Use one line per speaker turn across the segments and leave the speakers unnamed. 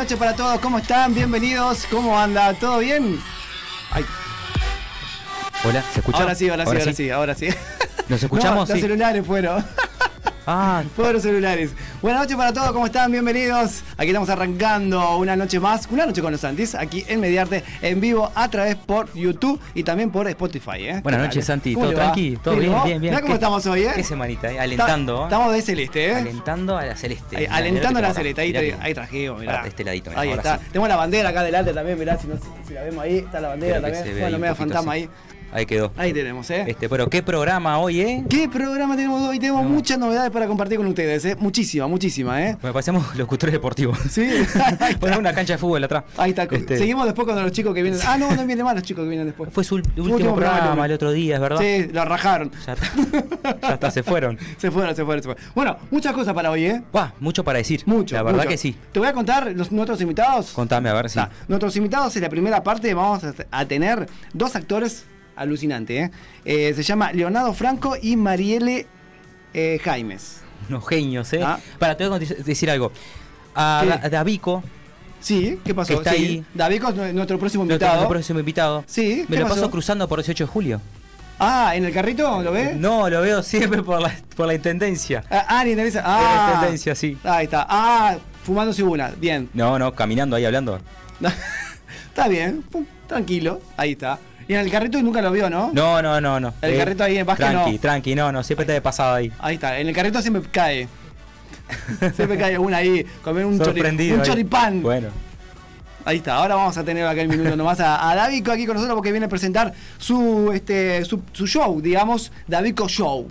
noches para todos, ¿cómo están? Bienvenidos, ¿cómo anda? ¿Todo bien? Ay,
Hola, ¿se escucha?
ahora sí, ahora sí, ahora sí, ahora sí.
¿Nos escuchamos?
No, los
Sí.
celulares fueron.
Ah,
Fueron los celulares. Buenas noches para todos, ¿cómo están? Bienvenidos. Aquí estamos arrancando una noche más, una noche con los Santis, aquí en Mediarte, en vivo, a través por YouTube y también por Spotify. ¿eh?
buenas noches, Santi.
¿Cómo
¿Todo tranqui? ¿Todo
¿Bien,
bien? Bien.
Mirá cómo
¿Qué-
estamos hoy, ¿eh?
Qué semanita, eh? Alentando.
Ta-. Estamos de celeste, ¿eh?
Alentando a la celeste.
Ahí,
Mirá,
alentando
mirá
la celeste, ahí,
mirá
ahí trajimos, mirá.
Este ladito, mirá,
ahí está.
sí.
Tenemos la bandera acá adelante también, mirá, si, no, si la vemos ahí, está la bandera
Creo
también. Bueno,
poquito,
fantasma ahí.
Ahí quedó.
Ahí tenemos, ¿eh?
Este, pero qué programa hoy, ¿eh?
¿Qué programa tenemos hoy? Tenemos muchas novedades para compartir con ustedes, ¿eh? Muchísima, muchísima, ¿eh?
Me parecemos locutores deportivos.
Sí, está.
una cancha de fútbol atrás.
Ahí está.
Este,
Seguimos después con los chicos que vienen. Ah, no, no vienen más los chicos que vienen después.
Fue su último,
último programa,
programa,
el
otro día, es verdad.
Sí, lo rajaron.
Ya está. ya está, se fueron.
Se fueron, se fueron, se fueron. Bueno, muchas cosas para hoy, ¿eh?
Mucho para decir.
Mucho.
La verdad
mucho.
que sí.
Te voy a contar los, nuestros invitados.
Contame, a ver si.
Está. Nuestros invitados en la primera parte vamos a tener dos actores alucinantes. ¿eh? Eh, se llama Leonardo Franco y Marielle eh, Jaimes.
Unos genios, ¿eh?
Ah.
Para, te voy a decir algo. A Davico,
Sí, ¿qué pasó?
Está
Sí,
ahí.
David es nuestro próximo invitado.
nuestro próximo invitado.
Sí,
Me
¿qué
lo
pasó?
paso cruzando por 18 de julio.
Ah, ¿en el carrito? ¿Lo ves?
No, lo veo siempre por la, por la intendencia.
Ah, ah.
Por
Ah,
la tendencia, sí.
Ahí está. Ah, fumándose una. Bien.
No, no, caminando ahí hablando.
está bien. Tranquilo. Ahí está. Y en el carrito nunca lo vio, ¿no?
No, no, no, no.
El carrito ahí en Vázquez
Tranqui,
no.
tranqui, no, no, siempre te de pasado ahí.
Ahí está. En el carrito siempre cae. siempre cae una ahí. Comer un, chori-
Sorprendido.
un choripán.
Bueno,
Ahí está, ahora vamos a tener acá el minuto nomás a, a Davico aquí con nosotros porque viene a presentar su este su, su show, digamos, Davico Show.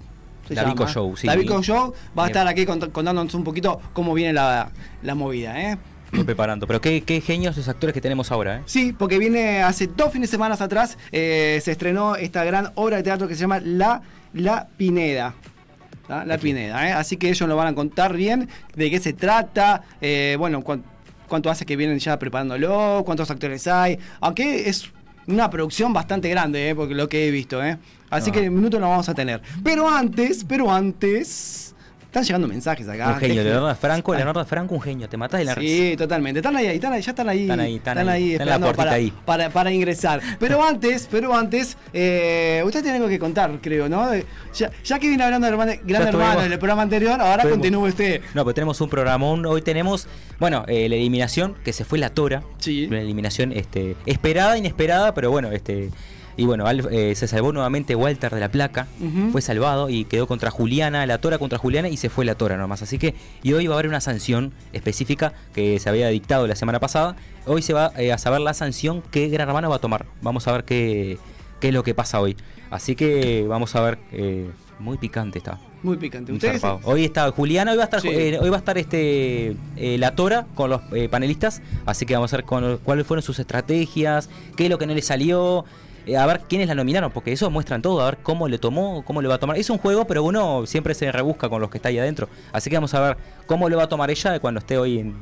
Davico. Show, sí.
Davico Show va a estar aquí cont- contándonos un poquito cómo viene la, la movida, ¿eh?
Preparando. Pero qué, qué genios los actores que tenemos ahora, ¿eh?
Sí, porque viene hace dos fines de semana atrás, eh, se estrenó esta gran obra de teatro que se llama La, La Pineda. La Pineda, ¿eh? así que ellos nos van a contar bien de qué se trata, eh, bueno, cuán- cuánto hace que vienen ya preparándolo, cuántos actores hay, aunque es una producción bastante grande, ¿eh? porque lo que he visto, ¿eh? así
Ah.
que en minutos lo vamos a tener. Pero antes, pero antes, están llegando mensajes acá.
un genio, Leonardo Franco,
Ah.
Leonardo Franco, un genio. Te matás de la risa.
Sí, totalmente. Están ahí, están ahí, ya están ahí.
Están ahí, están ahí. Están en la
esperando
puertita
para,
ahí.
Para, para ingresar. Pero antes, pero antes, eh, usted tiene algo que contar, creo, ¿no? Eh, Ya, ya que viene hablando de hermano, Gran
estuvimos-
Hermano en el programa anterior, ahora
Estuvimos-
continúe usted.
No, pues tenemos un programón. Hoy tenemos, bueno, eh, la eliminación, que se fue la Tora.
Sí.
Una eliminación este, esperada, inesperada, pero bueno, este. Y bueno, eh, se salvó nuevamente Walter de la placa. Fue salvado y quedó contra Juliana, la Tora contra Juliana y se fue la Tora nomás. Así que, y hoy va a haber una sanción específica que se había dictado la semana pasada. Hoy se va eh, a saber la sanción que Gran Hermano va a tomar. Vamos a ver qué, qué es lo que pasa hoy. Así que vamos a ver. eh, muy picante está.
Muy picante.
Muy
¿Ustedes?
Hoy está Juliana, hoy va a estar,
Sí.
eh, hoy va a estar este eh, la Tora con los eh, panelistas, así que vamos a ver con- cuáles fueron sus estrategias, qué es lo que no le salió, eh, a ver quiénes la nominaron, porque eso muestran todo, a ver cómo le tomó, cómo le va a tomar. Es un juego, pero uno siempre se rebusca con los que está ahí adentro, así que vamos a ver cómo le va a tomar ella cuando esté hoy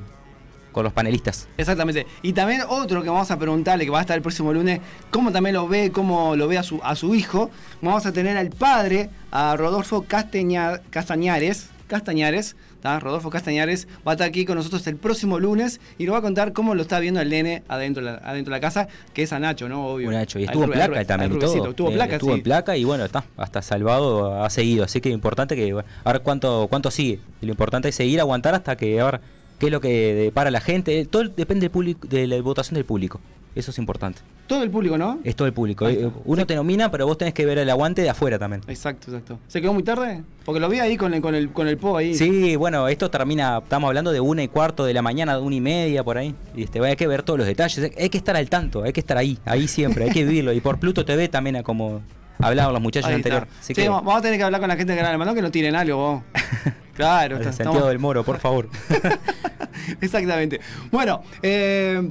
con los panelistas.
Exactamente. Y también otro que vamos a preguntarle, que va a estar el próximo lunes, cómo también lo ve, cómo lo ve a su, a su hijo. Vamos a tener al padre, a Rodolfo Castaña- Castañares. Castañares, ¿tá? Rodolfo Castañares, va a estar aquí con nosotros el próximo lunes y nos va a contar cómo lo está viendo el nene adentro la, adentro de la casa, que es a Nacho, ¿no? Obvio.
Nacho. Y
Al
estuvo en
al
placa
Ru-
también
al
todo.
Estuvo en
Eh,
placa,
estuvo
sí.
en placa y bueno, está. Hasta salvado ha seguido. Así que importante que. bueno, a ver cuánto, cuánto sigue. Lo importante es seguir, aguantar hasta que. A ver qué es lo que depara la gente. Todo depende del público, de la votación del público. Eso es importante.
Todo el público, ¿no?
Es todo el público. Eh. Uno te nomina, pero vos tenés que ver el aguante de afuera también.
Exacto, exacto. ¿Se quedó muy tarde? Porque lo vi ahí con el, con el, con el po ahí.
Sí, bueno, esto termina, estamos hablando de una y cuarto de la mañana, de una y media por ahí. Y este, hay que ver todos los detalles, hay que estar al tanto, hay que estar ahí, ahí siempre, hay que vivirlo. Y por Pluto TV también, como hablaban los muchachos
Ahí
anterior.
está.
Así
Sí,
que,
vamos a tener que hablar con la gente de Gran Hermano que no tiren algo vos. Claro, está-
Santiago
estamos-
del Moro, por favor.
Exactamente. Bueno, eh,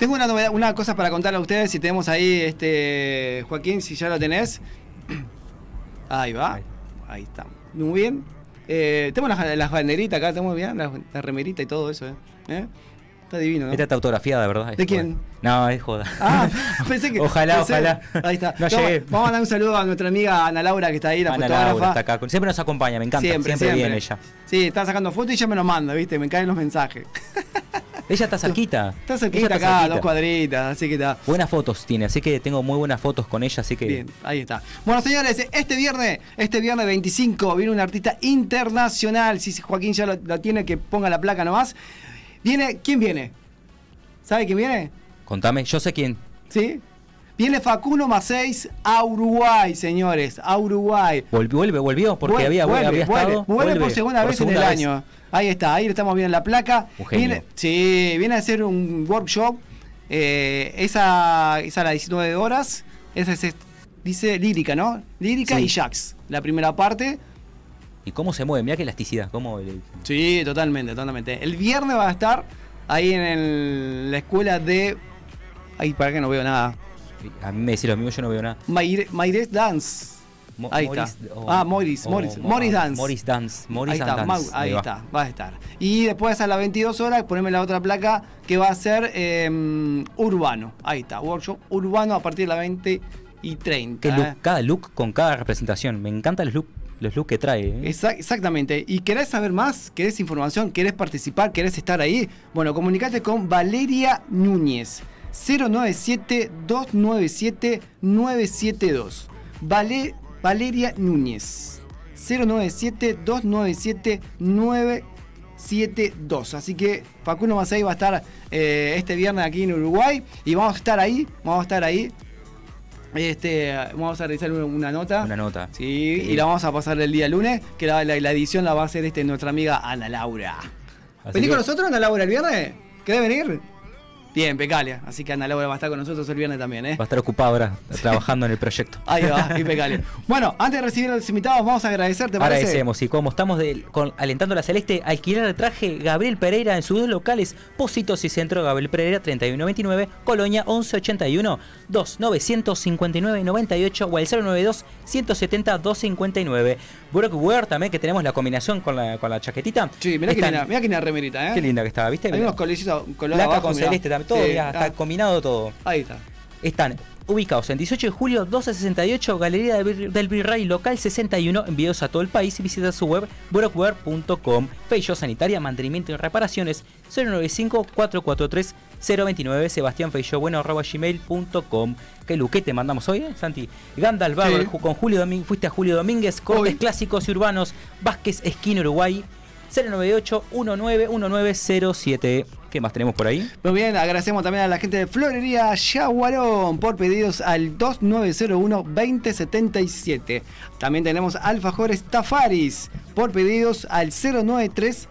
tengo una novedad, una cosa para contarle a ustedes. Si tenemos ahí, este Joaquín, si ya lo tenés. Ahí va.
Ahí.
Está. Muy bien. Eh, tenemos las, las banderitas acá, estamos bien, la, la remerita y todo eso. ¿eh? ¿Eh? Está divino, ¿no?
Esta está autografiada, ¿verdad?
¿De quién?
joda. No, es joda.
Ah, pensé que.
Ojalá,
pensé-
ojalá.
Ahí está.
No
Vamos-
llegué.
Vamos a dar un saludo a nuestra amiga Ana Laura que está ahí, la
Ana
fotógrafa.
Laura está acá. Siempre nos acompaña, me encanta. Siempre, viene ella.
Sí, está sacando fotos y ella me lo manda, ¿viste? Me caen los mensajes.
Ella está cerquita.
Está cerquita acá,
cerquita.
dos cuadritas, así que está.
Buenas fotos tiene, así que tengo muy buenas fotos con ella, así que.
Bien, ahí está. Bueno, señores, este viernes, este viernes 25, viene un artista internacional. Si Joaquín ya lo, lo tiene, que ponga la placa nomás. Viene, ¿quién viene? ¿Sabe quién viene?
Contame, yo sé quién.
¿Sí? Viene Facundo Maceis a Uruguay, señores, a Uruguay.
Volvió, vuelve, volvió, porque
Vuelve,
había,
vuelve,
había
vuelve,
estado.
vuelve por segunda vez en el año. Ahí está, ahí estamos viendo la placa. Viene, sí, viene a hacer un workshop. eh, esa, esa a las 19 horas. Esa es, dice lírica, ¿no? Lírica
Sí.
y jazz. La primera parte.
¿Y cómo se mueve? Mira qué elasticidad. Cómo le-
Sí, totalmente, totalmente. El viernes va a estar ahí en el- la escuela de. Ay, para que no veo nada.
A mí me decís lo mismo, yo no veo nada.
Maire- Maires Dance.
Mo-
Ahí
Morris-
está. ah, Morris, Morris,
Mo-
Morris Dance.
Morris Dance. Morris
ahí
and
está,
Dance.
Ahí
va.
está, va a estar. Y después a las 22 horas poneme la otra placa que va a ser eh, urbano. Ahí está, workshop urbano a partir de las 20 y 30.
Qué
¿eh?
cada look con cada representación. Me encantan los look, los look que trae. ¿eh?
Exa- exactamente. ¿Y querés saber más? ¿Querés información? ¿Querés participar? ¿Querés estar ahí? Bueno, comunicate con Valeria Núñez. 097-297-972. Vale- Valeria Núñez. 097-297-972. Así que Facundo Macei va a estar eh, este viernes aquí en Uruguay. Y vamos a estar ahí. Vamos a estar ahí. Este, vamos a realizar una- nota.
Una nota.
Sí,
Sí.
y la vamos a pasar el día lunes, que la, la- la edición la va a hacer este, nuestra amiga Ana Laura.
Así
¿Venís
que-
con nosotros, Ana Laura, el viernes? ¿Querés venir? Bien, impecable. Así que Ana Laura va a estar con nosotros el viernes también, ¿eh?
Va a estar ocupado ahora trabajando en el proyecto.
Ahí va, impecable. Bueno, antes de recibir a los invitados, vamos a agradecer, ¿te parece?
Agradecemos y como estamos de- con- alentando a la Celeste, alquilar el traje Gabriel Pereira en sus dos locales, Positos y Centro Gabriel Pereira 3199, Colonia 1181, 2 959 98 o el 092 170 259. Brockwear también que tenemos la combinación con la, con la chaquetita.
Sí, mirá que, linda, mirá que linda remerita, ¿eh?
Qué linda que estaba, ¿viste?
Hay unos colorcitos, color
Placa
abajo,
con
mirá.
celeste también, todo,
Sí,
mirá, está
ah,
combinado todo.
Ahí está.
Están ubicados en 18 de julio 1268, Galería del Vir- del Virrey, local 61, envíos a todo el país y visita su web brockware.com. Feyo Sanitaria, Mantenimiento y Reparaciones 095-443-029, Sebastián Feyo, bueno, arroba gmail.com. ¿Qué luque te mandamos hoy, eh, Santi? Gandalf Barber,
Sí.
con Julio Domínguez, fuiste a Julio Domínguez, cortes
Hoy.
clásicos y urbanos, Vázquez Esquina, Uruguay, 098-191907. ¿Qué más tenemos por ahí?
Muy bien, agradecemos también a la gente de Florería Yaguarón por pedidos al 2901-2077. También tenemos Alfajores Tafaris por pedidos al 093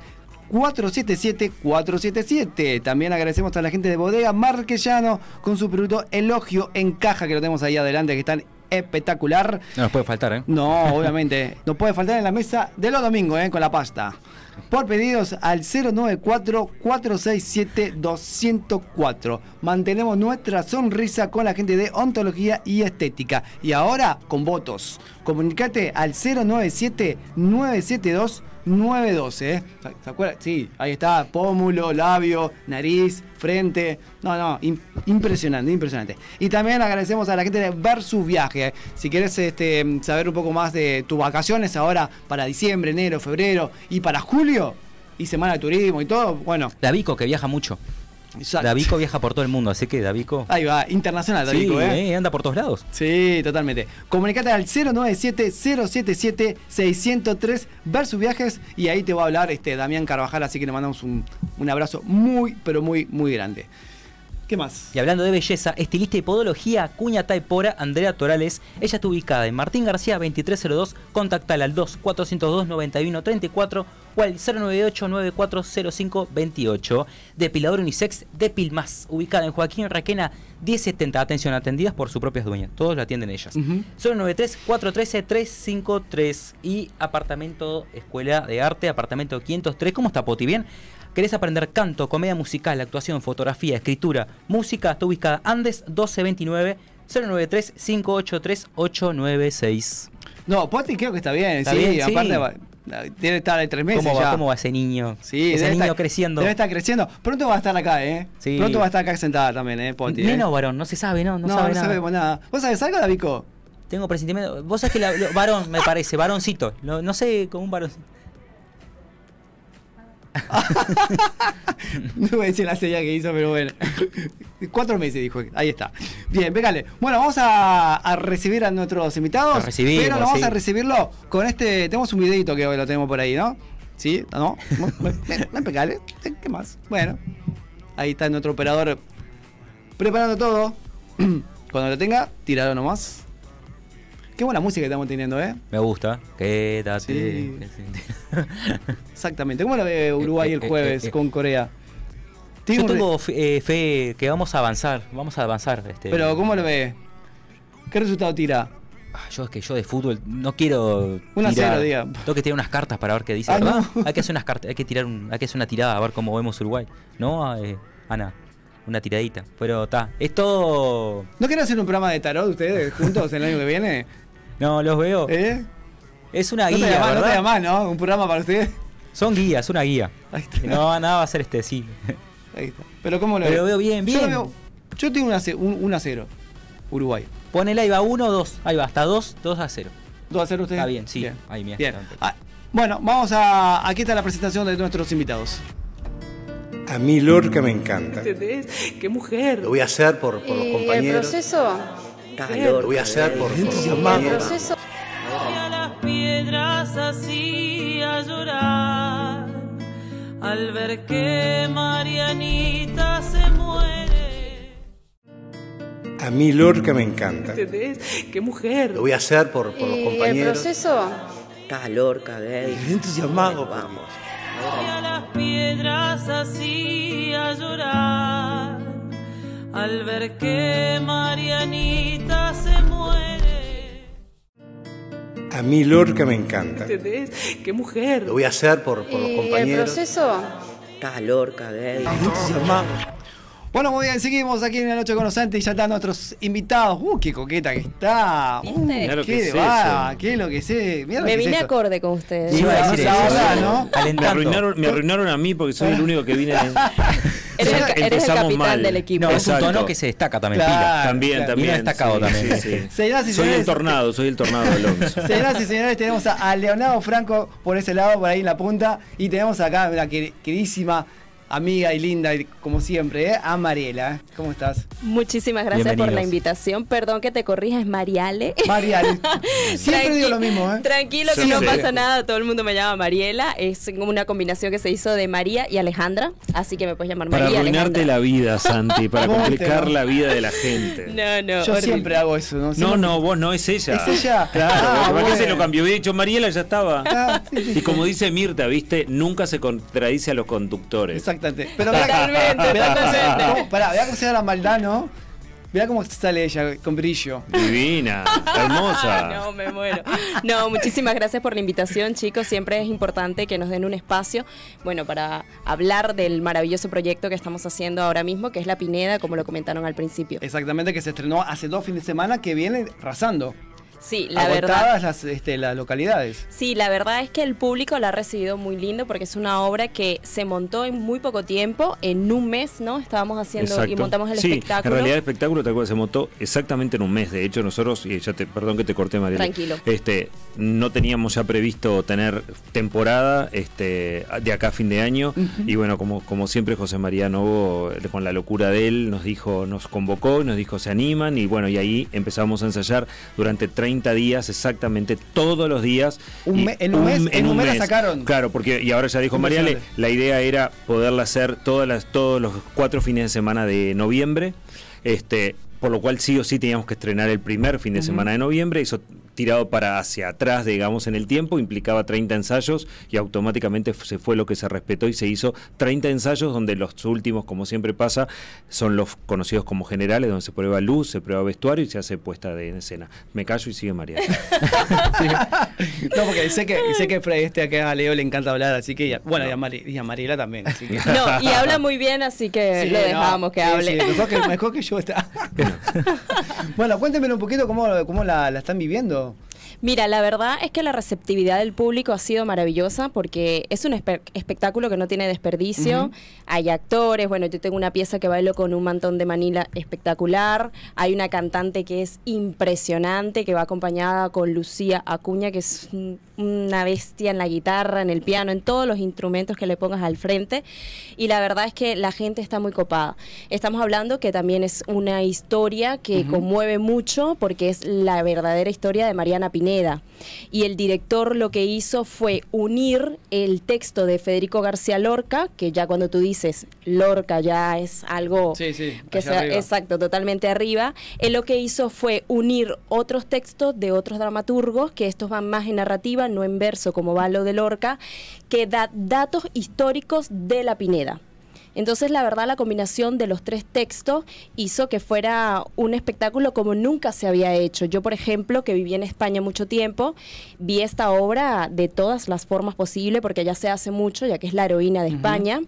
477-477. También agradecemos a la gente de Bodega Marquellano con su producto Elogio en caja que lo tenemos ahí adelante, que están espectacular.
No nos puede faltar, ¿eh?
No, obviamente. No puede faltar en la mesa de los domingos, ¿eh? con la pasta. Por pedidos al 094-467-204. Mantenemos nuestra sonrisa con la gente de ontología y estética. Y ahora con votos. Comunicate al 097-972. 912, ¿eh? ¿Se acuerdan? Sí, ahí está, pómulo, labio, nariz, frente. No, no, im- impresionante, impresionante. Y también agradecemos a la gente de Versus Viaje. ¿eh? Si quieres este, saber un poco más de tus vacaciones ahora para diciembre, enero, febrero y para julio y semana de turismo y todo, bueno,
Davico, que viaja mucho.
Exacto.
Davico viaja por todo el mundo, así que Davico.
Ahí va, internacional,
Sí,
Davico, ¿eh?
eh, anda por todos lados.
Sí, totalmente. Comunicate al 097-077-603 Versus Viajes y ahí te va a hablar este Damián Carvajal, así que le mandamos un, un abrazo muy, pero muy, muy grande. ¿Qué más?
Y hablando de belleza, estilista y podología, Cuña Taipora, Andrea Torales. Ella está ubicada en Martín García 2302. Contactala al 2402-9134 o al 098-940528. Depilador unisex Depil Más, ubicada en Joaquín Raquena 1070. Atención, atendidas por sus propias dueñas. Todos la atienden ellas.
Ujú.
093-413-353 y apartamento Escuela de Arte, apartamento 503. ¿Cómo está Poti? ¿Bien? ¿Querés aprender canto, comedia musical, actuación, fotografía, escritura, música? Está ubicada Andes 1229 093 583 896.
No, Poti creo que está bien,
Está
sí,
bien, sí.
aparte va- debe estar de tres meses
¿Cómo va,
ya.
¿Cómo va ese niño?
Sí,
ese niño
estar-
creciendo.
Debe estar creciendo. Pronto va a estar acá, ¿eh?
Sí.
Pronto va a estar acá sentada también, ¿eh? Poti. ¿eh?
Neno o varón, no se sabe, ¿no? No,
No,
sabe
no
nada.
sabemos nada. ¿Vos sabés algo, Davico?
Tengo presentimiento. Vos sabés que la- lo- varón me parece, varoncito. Lo- no sé, como un varoncito.
No voy a decir la señal que hizo, pero bueno. Cuatro meses dijo. Ahí está. Bien, pégale. Bueno, vamos a, a recibir a nuestros invitados. Pero no vamos
sí.
a recibirlo con este. Tenemos un videito que hoy lo tenemos por ahí, ¿no? ¿Sí? ¿No? Ven, pegale. ¿Qué más? Bueno. Ahí está nuestro operador preparando todo. Cuando lo tenga, tiralo nomás. Qué buena música que estamos teniendo, ¿eh?
Me gusta. Quédate.
Sí. Exactamente. ¿Cómo lo ve Uruguay
Eh,
el
eh,
jueves
eh,
con Corea?
Yo tengo fe, fe que vamos a avanzar. Vamos a avanzar. Este,
Pero, ¿cómo lo ve? ¿Qué resultado tira?
Ah, Yo es que yo de fútbol no quiero.
Un a
tirar-
cero.
Tengo que tirar unas cartas para ver qué dice.
Ah.
Hay que hacer unas cartas, hay que tirar un, hay que hacer una tirada a ver cómo vemos Uruguay. ¿No, eh, Ana? Una tiradita. Pero está. Es todo.
¿No quieren hacer un programa de tarot ustedes juntos el año que viene?
No, los veo.
¿Eh?
Es una
No te
guía,
llamás, no te
¿verdad?
llamás, ¿no? Un programa para ustedes.
Son guías, una guía.
Ahí está.
No, nada va a ser este, sí.
Ahí está. Pero ¿cómo lo
Pero
ve?
veo bien,
Yo, lo
bien.
veo- yo tengo un un, un a 0. Uruguay.
Ponele ahí va uno o dos. Ahí va, hasta dos, dos a cero.
¿2 a 0 ustedes?
Está bien, sí. Ahí, mira,
Bien. Ah, bueno, vamos a. Aquí está la presentación de nuestros invitados.
A mí Lorca me encanta.
¿Entendés? ¡Qué mujer!
Lo voy a hacer por, por los
Y el
compañeros. Lo voy a hacer por, compañeros.
Y a las piedras hacía llorar al ver que Marianita se muere.
A mí Lorca me encanta.
¿Entendés? ¡Qué mujer!
Lo voy a hacer por, por los
y el
compañeros.
proceso
Está Lorca, gay.
entusiasmado.
Vamos.
A las piedras hacía llorar al ver que Marianita se muere.
A mí Lorca me encanta.
¿Entendés? ¡Qué mujer!
Lo voy a hacer por, por los
y el
compañeros.
proceso
Está Lorca, gay.
Bueno, muy bien, seguimos aquí en la noche con los Santos y ya están nuestros invitados. ¡Uh, qué coqueta que está! Uh,
Mirá
lo que
qué
es
va, qué lo que sé. Mirá lo
Me
que
vine acorde con ustedes.
Sí, iba a decir
la
eso.
verdad, ¿no?
Me arruinaron, me arruinaron a mí porque soy el único que vine.
Eres el, eres el capitán
mal.
del equipo.
No, es un
Exacto.
tono que se destaca también,
Claro.
pila.
También,
claro.
también.
Destacado
sí,
también.
sí, sí.
Señoras y
Soy
señores,
el tornado, soy el tornado de Alonso.
Señoras y señores, tenemos a, a Leonardo Franco por ese lado, por ahí en la punta. Y tenemos acá a la quer- queridísima amiga y linda, y como siempre, ¿eh? a Mariela. ¿Cómo estás?
Muchísimas gracias por la invitación. Perdón que te corrija, es Mariale.
Mariela. Siempre
Tranqui-
digo lo mismo, ¿eh?
Tranquilo que
Sí,
no
sí.
pasa nada, todo el mundo me llama Mariela. Es como una combinación que se hizo de María y Alejandra, así que me puedes llamar
Para
María
arruinarte
Alejandra.
la vida, Santi, para complicar la vida de la gente.
No, no.
Yo
horrible.
siempre hago eso, ¿no?
No,
Siempre-
no, vos no, es ella.
¿Es ella?
Claro,
Ah,
¿para qué se
bueno.
lo cambió? Hubiera dicho Mariela, ya estaba.
Ah, sí, sí,
Y como dice Mirta, viste, nunca se contradice a los conductores.
Exactamente. Pero
Totalmente,
mirá cómo- pará, mirá cómo se da la maldad, ¿no? Mirá cómo sale ella con brillo.
Divina, hermosa.
no, me muero. No, muchísimas gracias por la invitación, chicos. Siempre es importante que nos den un espacio, bueno, para hablar del maravilloso proyecto que estamos haciendo ahora mismo, que es La Pineda, como lo comentaron al principio.
Exactamente, que se estrenó hace dos fines de semana que viene arrasando.
Sí, la
Agotadas
verdad.
las, este, las localidades.
Sí, la verdad es que el público la ha recibido muy lindo porque es una obra que se montó en muy poco tiempo, en un mes, ¿no? Estábamos haciendo y montamos el
sí,
espectáculo.
En realidad el espectáculo te acuerdas, se montó exactamente en un mes. De hecho, nosotros, y ya te, perdón que te corté, María.
Tranquilo.
Este, no teníamos ya previsto tener temporada este, de acá a fin de año. Y bueno, como, como siempre, José María Novo, eh, con la locura de él, nos dijo, nos convocó y nos dijo, se animan. Y bueno, y ahí empezamos a ensayar durante 30 días, exactamente todos los días.
Un me- en un mes- en un mes la sacaron.
Claro, porque, y ahora ya dijo Mariale, la idea era poderla hacer todas las, todos los cuatro fines de semana de noviembre. Este, por lo cual sí o sí teníamos que estrenar el primer fin de semana de noviembre. Eso tirado para hacia atrás, digamos, en el tiempo, implicaba 30 ensayos y automáticamente se fue lo que se respetó y se hizo 30 ensayos donde los últimos, como siempre pasa, son los conocidos como generales, donde se prueba luz, se prueba vestuario y se hace puesta de en escena. Me callo y sigue María.
No, porque sé que, sé que Fred, este acá a Leo le encanta hablar, así que, ya- bueno, y, a Mari- y a Mariela también. Así que.
No, y habla muy bien, así que
Sí,
lo
no,
dejamos que
sí,
hable.
sí, mejor, que, mejor que yo está. bueno, cuéntenme un poquito cómo, cómo la, la están viviendo.
Mira, la verdad es que la receptividad del público ha sido maravillosa porque es un espe- espectáculo que no tiene desperdicio. Hay actores, bueno, yo tengo una pieza que bailo con un mantón de Manila espectacular. Hay una cantante que es impresionante, que va acompañada con Lucía Acuña, que es un- una bestia en la guitarra, en el piano, en todos los instrumentos que le pongas al frente. Y la verdad es que la gente está muy copada. Estamos hablando que también es una historia que conmueve mucho porque es la verdadera historia de Mariana Pineda. Y el director lo que hizo fue unir el texto de Federico García Lorca, que ya cuando tú dices Lorca ya es algo
Sí, sí,
que sea
arriba.
exacto, totalmente arriba. Él lo que hizo fue unir otros textos de otros dramaturgos, que estos van más en narrativa, no en verso como va lo de Lorca, que da datos históricos de la Pineda. Entonces, la verdad, la combinación de los tres textos hizo que fuera un espectáculo como nunca se había hecho. Yo, por ejemplo, que viví en España mucho tiempo, vi esta obra de todas las formas posibles, porque ya se hace mucho, ya que es la heroína de España.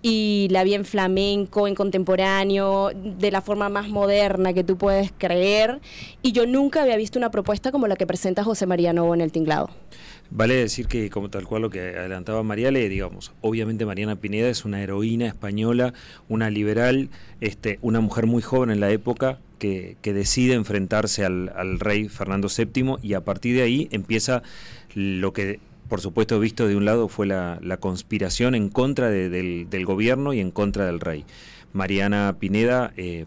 Y la vi en flamenco, en contemporáneo, de la forma más moderna que tú puedes creer. Y yo nunca había visto una propuesta como la que presenta José María Novo en el tinglado.
Vale decir que, como tal cual lo que adelantaba Mariale, digamos, obviamente Mariana Pineda es una heroína española, una liberal, este, una mujer muy joven en la época que, que decide enfrentarse al, al rey Fernando VII y a partir de ahí empieza lo que, por supuesto, visto de un lado fue la, la conspiración en contra de- del, del gobierno y en contra del rey. Mariana Pineda eh,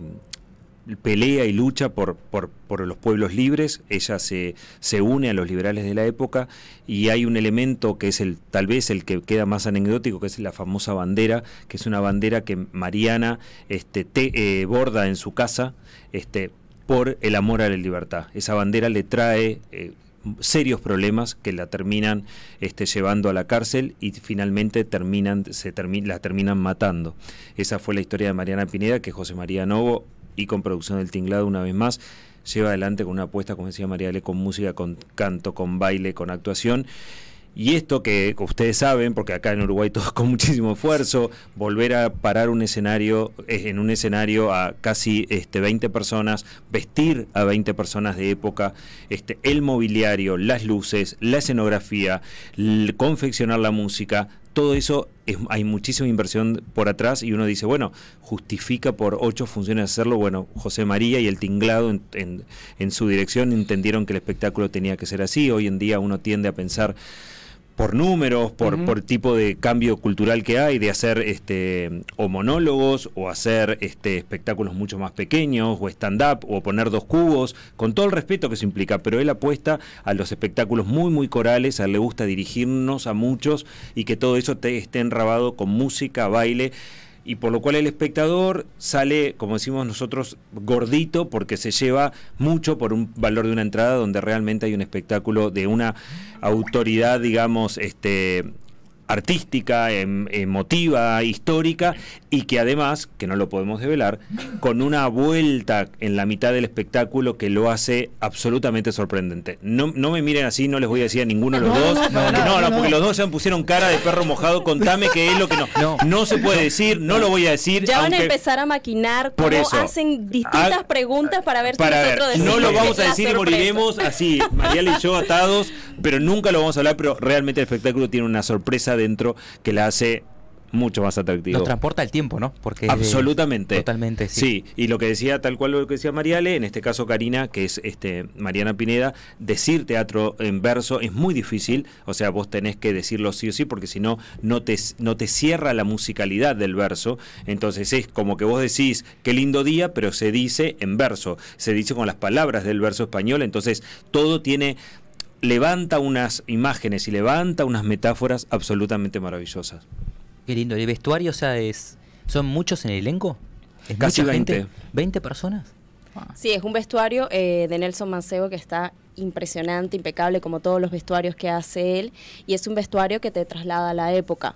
pelea y lucha por, por, los pueblos libres, ella se, se une a los liberales de la época y hay un elemento que es el tal vez el que queda más anecdótico, que es la famosa bandera, que es una bandera que Mariana este, te, eh, borda en su casa este, por el amor a la libertad. Esa bandera le trae... eh, serios problemas que la terminan este, llevando a la cárcel y finalmente terminan, se la terminan matando. Esa fue la historia de Mariana Pineda que José María Novo y con producción del Tinglado una vez más lleva adelante con una apuesta, como decía María Ale, con música, con canto, con baile, con actuación. Y esto que ustedes saben, porque acá en Uruguay todo con muchísimo esfuerzo, volver a parar un escenario, eh, en un escenario a casi este, 20 personas, vestir a 20 personas de época, este, el mobiliario, las luces, la escenografía, confeccionar la música, todo eso es- hay muchísima inversión por atrás y uno dice, bueno, justifica por ocho funciones hacerlo. Bueno, José María y el tinglado en, en- en su dirección entendieron que el espectáculo tenía que ser así. Hoy en día uno tiende a pensar por números, por, por tipo de cambio cultural que hay, de hacer este o monólogos, o hacer este espectáculos mucho más pequeños, o stand-up, o poner dos cubos, con todo el respeto que eso implica, pero él apuesta a los espectáculos muy, muy corales, a él le gusta dirigirnos a muchos y que todo eso te, esté enrabado con música, baile y por lo cual el espectador sale, como decimos nosotros, gordito porque se lleva mucho por un valor de una entrada donde realmente hay un espectáculo de una autoridad, digamos, este artística, em- emotiva, histórica y que además, que no lo podemos develar, con una vuelta en la mitad del espectáculo que lo hace absolutamente sorprendente. No, no me miren así, no les voy a decir a ninguno de los
No,
dos.
no, no,
no,
no,
no,
no.
porque los dos ya me pusieron cara de perro mojado. Contame qué es lo que no.
No.
No, se puede decir, no lo voy a decir.
Ya van a empezar a maquinar
Por
cómo
eso.
hacen distintas
Ah,
preguntas para ver si
para ver,
nosotros decimos
no lo vamos a decir y
sorpresa.
moriremos así, Mariela y yo atados, pero nunca lo vamos a hablar, pero realmente el espectáculo tiene una sorpresa dentro que la hace mucho más atractivo.
Nos transporta el tiempo, ¿no? Porque
Absolutamente.
Totalmente, sí.
Sí, y lo que decía, tal cual lo que decía Mariale, en este caso Karina, que es este Mariana Pineda, decir teatro en verso es muy difícil, o sea, vos tenés que decirlo sí o sí, porque si no, no te, no te cierra la musicalidad del verso, entonces es como que vos decís, qué lindo día, pero se dice en verso, se dice con las palabras del verso español, entonces todo tiene levanta unas imágenes y levanta unas metáforas absolutamente maravillosas.
Qué lindo. ¿El vestuario, o sea, es son muchos en el elenco? ¿Es
Casi
mucha gente?
20.
¿20 personas?
Sí, es un vestuario eh, de Nelson Mancebo que está impresionante, impecable, como todos los vestuarios que hace él, y es un vestuario que te traslada a la época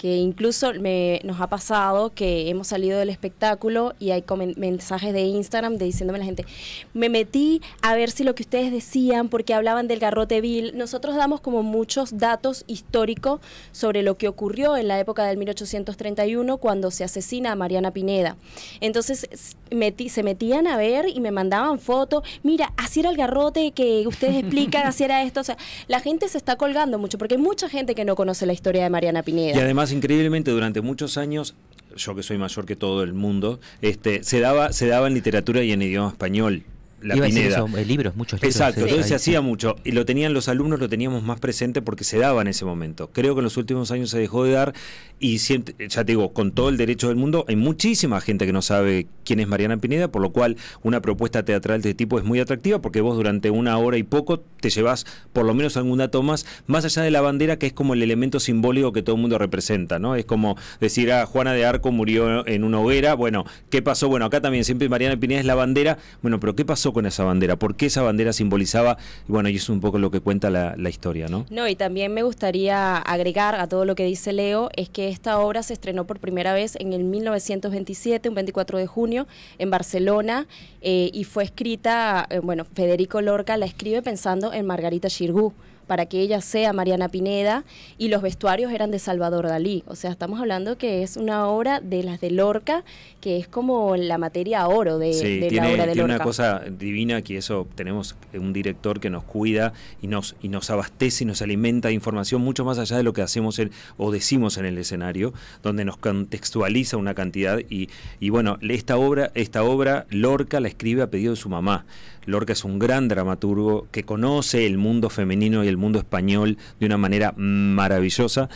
que incluso me, nos ha pasado que hemos salido del espectáculo y hay mensajes de Instagram de diciéndome la gente, me metí a ver si lo que ustedes decían porque hablaban del garrote vil. Nosotros damos como muchos datos históricos sobre lo que ocurrió en la época del 1831 cuando se asesina a Mariana Pineda. Entonces metí- se metían a ver y me mandaban fotos, mira, así era el garrote que ustedes explican, así era esto. O sea, la gente se está colgando mucho porque hay mucha gente que no conoce la historia de Mariana Pineda.
Y además, increíblemente, durante muchos años, yo que soy mayor que todo el mundo, este, se daba, se daba en literatura y en idioma español. La
Iba a decir
Pineda.
eso, eh, libros, muchos libros.
Exacto, entonces se hacía mucho y lo tenían los alumnos, lo teníamos más presente porque se daba en ese momento. Creo que en los últimos años se dejó de dar y siempre- ya te digo, con todo el derecho del mundo, hay muchísima gente que no sabe quién es Mariana Pineda, por lo cual una propuesta teatral de este tipo es muy atractiva porque vos durante una hora y poco te llevas por lo menos algún dato más, más allá de la bandera que es como el elemento simbólico que todo el mundo representa, ¿no? Es como decir, ah, Juana de Arco murió en una hoguera, bueno, ¿qué pasó? Bueno, acá también siempre Mariana Pineda es la bandera, bueno, pero ¿qué pasó con esa bandera? ¿Por qué esa bandera simbolizaba? Bueno, y es un poco lo que cuenta la, la historia, ¿no?
No, y también me gustaría agregar a todo lo que dice Leo, es que esta obra se estrenó por primera vez en el 1927, un 24 de junio, en Barcelona, eh, y fue escrita, eh, bueno, Federico Lorca la escribe pensando en Margarita Xirgu para que ella sea Mariana Pineda y los vestuarios eran de Salvador Dalí. O sea, estamos hablando que es una obra de las de Lorca, que es como la materia oro de,
Sí,
de
tiene,
la obra de
tiene
Lorca.
una cosa divina que eso tenemos un director que nos cuida y nos y nos abastece y nos alimenta de información mucho más allá de lo que hacemos en- o decimos en el escenario, donde nos contextualiza una cantidad y, y bueno, esta obra esta obra Lorca la escribe a pedido de su mamá. Lorca es un gran dramaturgo que conoce el mundo femenino y el mundo español de una manera maravillosa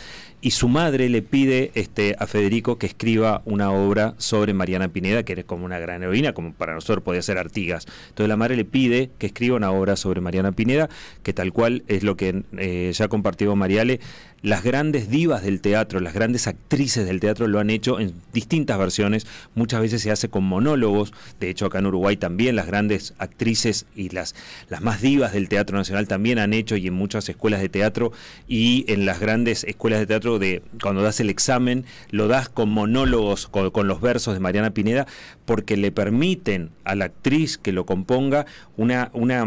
y su madre le pide este, a Federico que escriba una obra sobre Mariana Pineda, que es como una gran heroína, como para nosotros podía ser Artigas. Entonces la madre le pide que escriba una obra sobre Mariana Pineda, que tal cual es lo que eh, ya compartió Mariale, las grandes divas del teatro, las grandes actrices del teatro lo han hecho en distintas versiones, muchas veces se hace con monólogos, de hecho acá en Uruguay también las grandes actrices y las, las más divas del teatro nacional también han hecho y en muchas escuelas de teatro y en las grandes escuelas de teatro de cuando das el examen lo das con monólogos, con, con los versos de Mariana Pineda, porque le permiten a la actriz que lo componga una, una,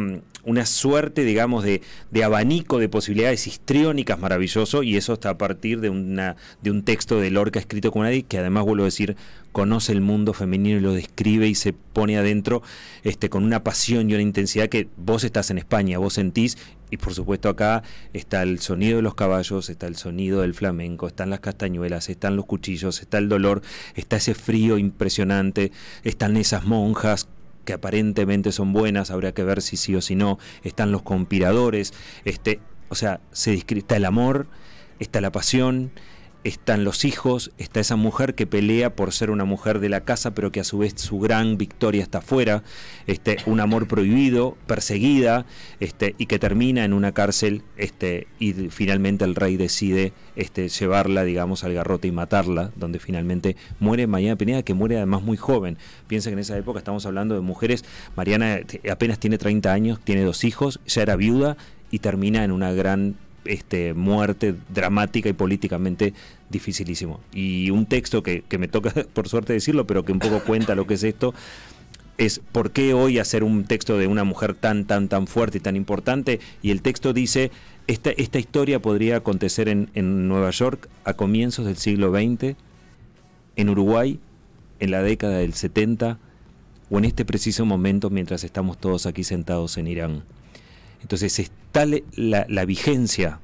una suerte, digamos, de, de abanico de posibilidades histriónicas maravilloso, y eso está a partir de, una, de un texto de Lorca escrito con nadie, que además, vuelvo a decir, conoce el mundo femenino y lo describe y se pone adentro este, con una pasión y una intensidad que vos estás en España, vos sentís, y por supuesto acá está el sonido de los caballos, está el sonido del flamenco, están las castañuelas, están los cuchillos, está el dolor, está ese frío impresionante, están esas monjas que aparentemente son buenas, habría que ver si sí o si no, están los conspiradores, este, o sea, se está el amor, está la pasión, están los hijos, está esa mujer que pelea por ser una mujer de la casa, pero que a su vez su gran victoria está afuera, este, un amor prohibido, perseguida, este, y que termina en una cárcel, este, y finalmente el rey decide este, llevarla, digamos, al garrote y matarla, donde finalmente muere Mariana Pineda, que muere además muy joven. Piensa que en esa época estamos hablando de mujeres, Mariana apenas tiene 30 años, tiene dos hijos, ya era viuda y termina en una gran este, muerte dramática y políticamente dificilísimo. Y un texto que, me toca, por suerte decirlo, pero que un poco cuenta lo que es esto, es por qué hoy hacer un texto de una mujer tan, tan, tan fuerte y tan importante. Y el texto dice, esta, esta historia podría acontecer en, en Nueva York a comienzos del siglo XX, en Uruguay en la década del 70 o en este preciso momento mientras estamos todos aquí sentados en Irán. Entonces está la, la vigencia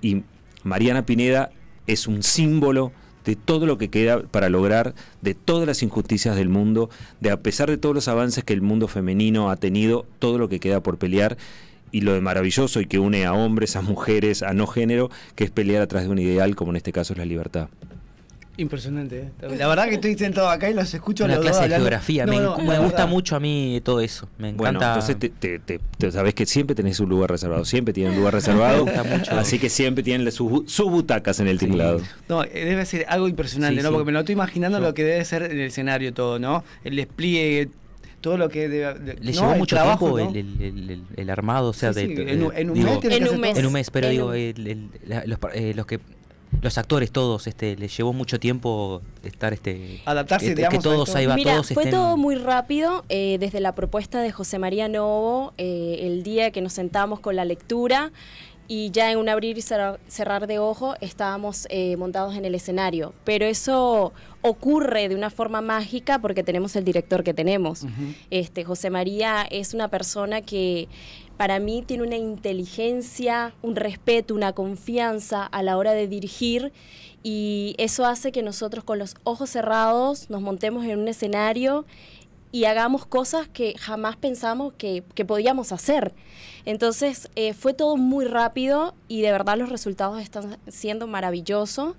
y Mariana Pineda es un símbolo de todo lo que queda para lograr, de todas las injusticias del mundo, de a pesar de todos los avances que el mundo femenino ha tenido, todo lo que queda por pelear y lo de maravilloso y que une a hombres, a mujeres, a no género, que es pelear atrás de un ideal como en este caso es la libertad.
Impresionante, ¿eh? La verdad que estoy sentado acá y los escucho a
Una
los dos
clase de
hablando.
geografía.
No,
me
no,
me gusta mucho a mí todo eso. Me
Bueno,
encanta.
entonces te, te- te- te- sabes que siempre tenés un lugar reservado, siempre tienen un lugar reservado,
Me gusta mucho.
así que siempre tienen sus, bu- sus butacas en el tinglado.
No, eh, debe ser algo impresionante,
Sí,
¿no?
sí.
Porque me lo estoy imaginando
Yo-
lo que debe ser en el escenario todo, ¿no? El despliegue, todo lo que debe. de-
Le
no,
llevó mucho
trabajo,
tiempo
¿no?
el, el- el- el- el armado, o sea,
Sí,
de,
sí,
de-
en un- en un
digo,
mes
En un mes.
En un mes, pero
En
digo,
un-
el- el- la- los, eh, los que los actores todos, este, les llevó mucho tiempo estar este
Adaptarse,
que,
digamos,
que
a
todos ahí va,
Mira,
todos
fue
estén-
todo muy rápido, eh, desde la propuesta de José María Novo, eh, el día que nos sentamos con la lectura y ya en un abrir y cerrar, cerrar de ojo estábamos eh, montados en el escenario. Pero eso ocurre de una forma mágica porque tenemos el director que tenemos. este, José María es una persona que para mí tiene una inteligencia, un respeto, una confianza a la hora de dirigir y eso hace que nosotros con los ojos cerrados nos montemos en un escenario y hagamos cosas que jamás pensamos que, que podíamos hacer. Entonces eh, fue todo muy rápido y de verdad los resultados están siendo maravillosos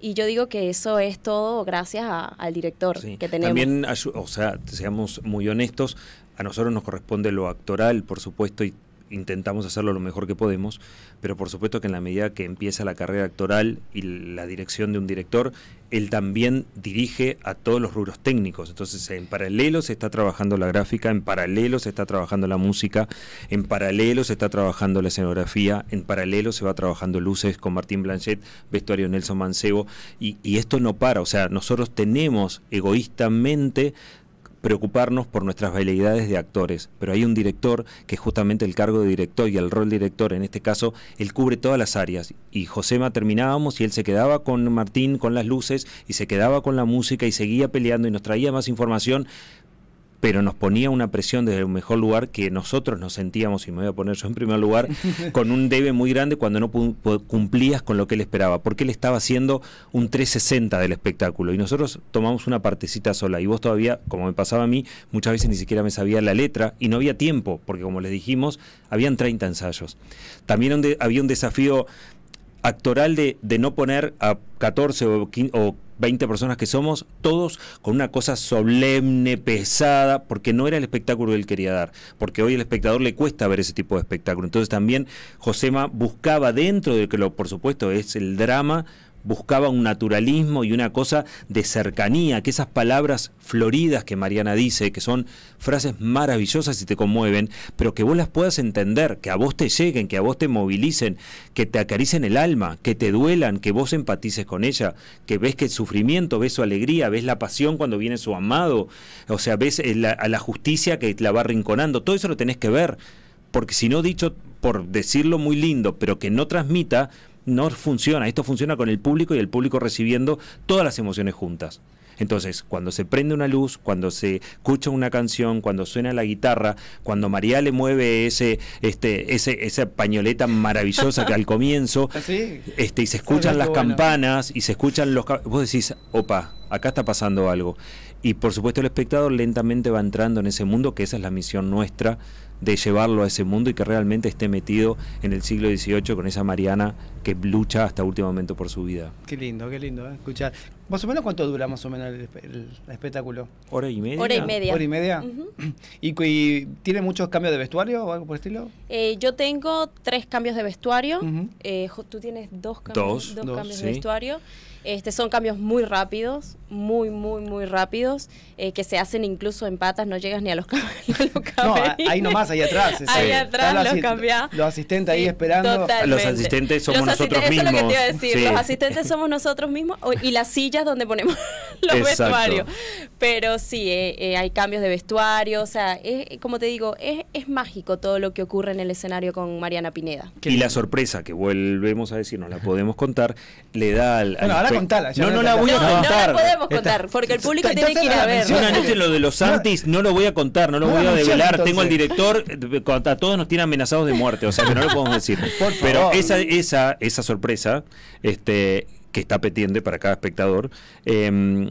y yo digo que eso es todo gracias a- al director
Sí.
que tenemos.
También, o sea, seamos muy honestos, a nosotros nos corresponde lo actoral, por supuesto, y intentamos hacerlo lo mejor que podemos, pero por supuesto que en la medida que empieza la carrera actoral y la dirección de un director, él también dirige a todos los rubros técnicos. Entonces, en paralelo se está trabajando la gráfica, en paralelo se está trabajando la música, en paralelo se está trabajando la escenografía, en paralelo se va trabajando luces con Martín Blanchet, vestuario Nelson Mancebo, y, y esto no para. O sea, nosotros tenemos egoístamente preocuparnos por nuestras veleidades de actores, pero hay un director que justamente el cargo de director y el rol director, en este caso, él cubre todas las áreas. Y Josema terminábamos y él se quedaba con Martín, con las luces, y se quedaba con la música y seguía peleando y nos traía más información, pero nos ponía una presión desde un mejor lugar que nosotros nos sentíamos, y me voy a poner yo en primer lugar, con un debe muy grande cuando no cumplías con lo que él esperaba, porque él estaba haciendo un 360 del espectáculo y nosotros tomamos una partecita sola y vos todavía, como me pasaba a mí, muchas veces ni siquiera me sabía la letra y no había tiempo, porque como les dijimos, habían 30 ensayos. También había un desafío actoral de, de no poner a 14 o, 15 o 20 personas que somos, todos con una cosa solemne, pesada, porque no era el espectáculo que él quería dar, porque hoy al espectador le cuesta ver ese tipo de espectáculo. Entonces también Josema buscaba dentro de que lo, por supuesto, es el drama, buscaba un naturalismo y una cosa de cercanía, que esas palabras floridas que Mariana dice, que son frases maravillosas y te conmueven, pero que vos las puedas entender, que a vos te lleguen, que a vos te movilicen, que te acaricien el alma, que te duelan, que vos empatices con ella, que ves que el sufrimiento, ves su alegría, ves la pasión cuando viene su amado, o sea, ves eh, a la justicia que la va arrinconando, todo eso lo tenés que ver, porque si no dicho por decirlo muy lindo, pero que no transmita, no funciona. Esto funciona con el público y el público recibiendo todas las emociones juntas. Entonces, cuando se prende una luz, cuando se escucha una canción, cuando suena la guitarra, cuando María le mueve ese, este, ese, esa pañoleta maravillosa que al comienzo,
¿Así?
este, y se escuchan las
bueno.
campanas y se escuchan los... Vos decís, opa, acá está pasando algo. Y por supuesto el espectador lentamente va entrando en ese mundo, que esa es la misión nuestra, de llevarlo a ese mundo y que realmente esté metido en el siglo XVIII con esa Mariana que lucha hasta último momento por su vida.
Qué lindo, qué lindo, ¿eh? escuchar. Más o menos cuánto dura más o menos el, el- el espectáculo.
Hora y media.
Hora y media.
¿Hora y media? ¿Y, tiene muchos cambios de vestuario o algo por el estilo?
Eh, yo tengo tres cambios de vestuario. Eh, tú tienes dos cambios,
Dos.
Dos,
cambios
sí.
de vestuario. Este, son cambios muy rápidos, muy, muy, muy rápidos, eh, que se hacen incluso en patas, no llegas ni a los, cam- ni a los
No, ahí nomás, ahí atrás. ese.
Ahí atrás
los
los.
Los asistentes ahí
Sí,
esperando.
totalmente.
Los asistentes somos
Los
nosotros
asistentes- Eso es lo que te iba a
mismos.
decir.
Sí.
Los asistentes somos nosotros mismos y las sillas donde ponemos los
Exacto.
vestuarios. Pero sí, eh, eh, hay cambios de vestuario. O sea, es, como te digo, es, es mágico todo lo que ocurre en el escenario con Mariana Pineda.
Qué
y la sorpresa que volvemos a decir, no la podemos contar, le da al.
Bueno, ahora contala, ya
No,
no la
voy a
No, no
contar.
la podemos Contar, porque el público tiene que ir a ver.
Una noche lo de los Santis no lo voy a contar, no lo
No
voy a develar. Tengo al director, eh, a todos nos tiene amenazados de muerte, o sea que no lo podemos decir.
Por
Pero esa, esa, esa sorpresa, este, que está pendiente para cada espectador, eh,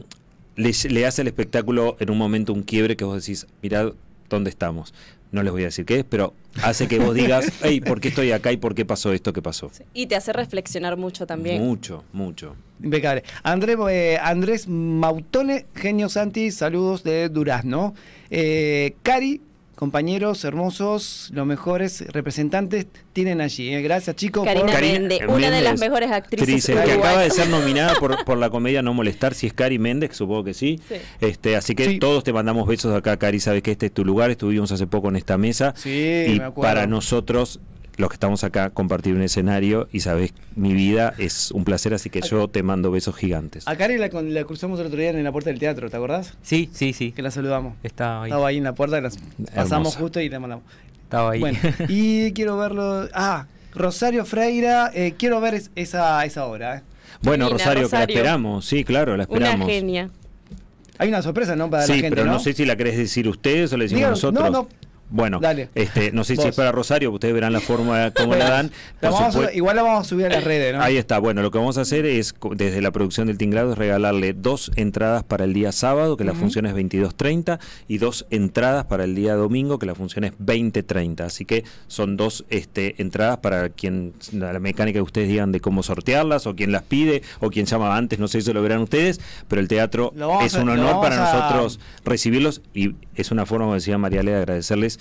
le, le hace al espectáculo en un momento un quiebre que vos decís, mirad dónde estamos. No les voy a decir qué es, pero hace que vos digas, hey, ¿por qué estoy acá y por qué pasó esto que pasó?
Y te hace reflexionar mucho también.
Mucho, mucho.
Impecable. André, eh, Andrés Mautone, Genio Santi, saludos de Durazno. Eh, Cari, compañeros hermosos, los mejores representantes tienen allí. eh. Gracias, chicos.
Karina
por-
eh,
una de las mejores actrices
actriz, que acaba de ser nominada por, por la comedia No Molestar, si es Cari Méndez, supongo que sí.
Sí.
Este, así que
Sí.
todos te mandamos besos acá, Cari, sabes que este es tu lugar, estuvimos hace poco en esta mesa.
Sí,
y
me acuerdo.
para nosotros, los que estamos acá, compartir un escenario y sabes, mi vida es un placer, así que yo te mando besos gigantes.
A Cari la, la cruzamos el otro día en la puerta del teatro, ¿te acordás?
Sí, sí, sí.
Que la saludamos.
Estaba ahí.
Estaba ahí en la puerta, las pasamos
Hermosa.
justo y le mandamos.
Estaba ahí.
Bueno, y quiero verlo. Ah, Rosario Freira, eh, quiero ver es- esa, esa obra. eh.
Bueno,
Divina,
Rosario, que la esperamos, sí, claro, la
Una
esperamos.
genia.
Hay una sorpresa, ¿no? Para
sí,
la gente,
pero no,
¿no?
sé si la querés decir ustedes o la decimos nosotros.
no, no.
Bueno,
Dale.
este, no sé si
Vos.
es para Rosario, ustedes verán la forma como la dan.
La
Por
vamos a-
supuesto-
igual la vamos a subir a las redes, ¿no?
Ahí está. Bueno, lo que vamos a hacer es, desde la producción del Tinglado, es regalarle dos entradas para el día sábado, que la función es 22.30, y dos entradas para el día domingo, que la función es 20.30. Así que son dos este, entradas para quien, la mecánica que ustedes digan de cómo sortearlas, o quien las pide, o quien llama antes, no sé, eso lo verán ustedes, pero el teatro es un honor para
a-
nosotros recibirlos, y es una forma, como decía Mariale, de agradecerles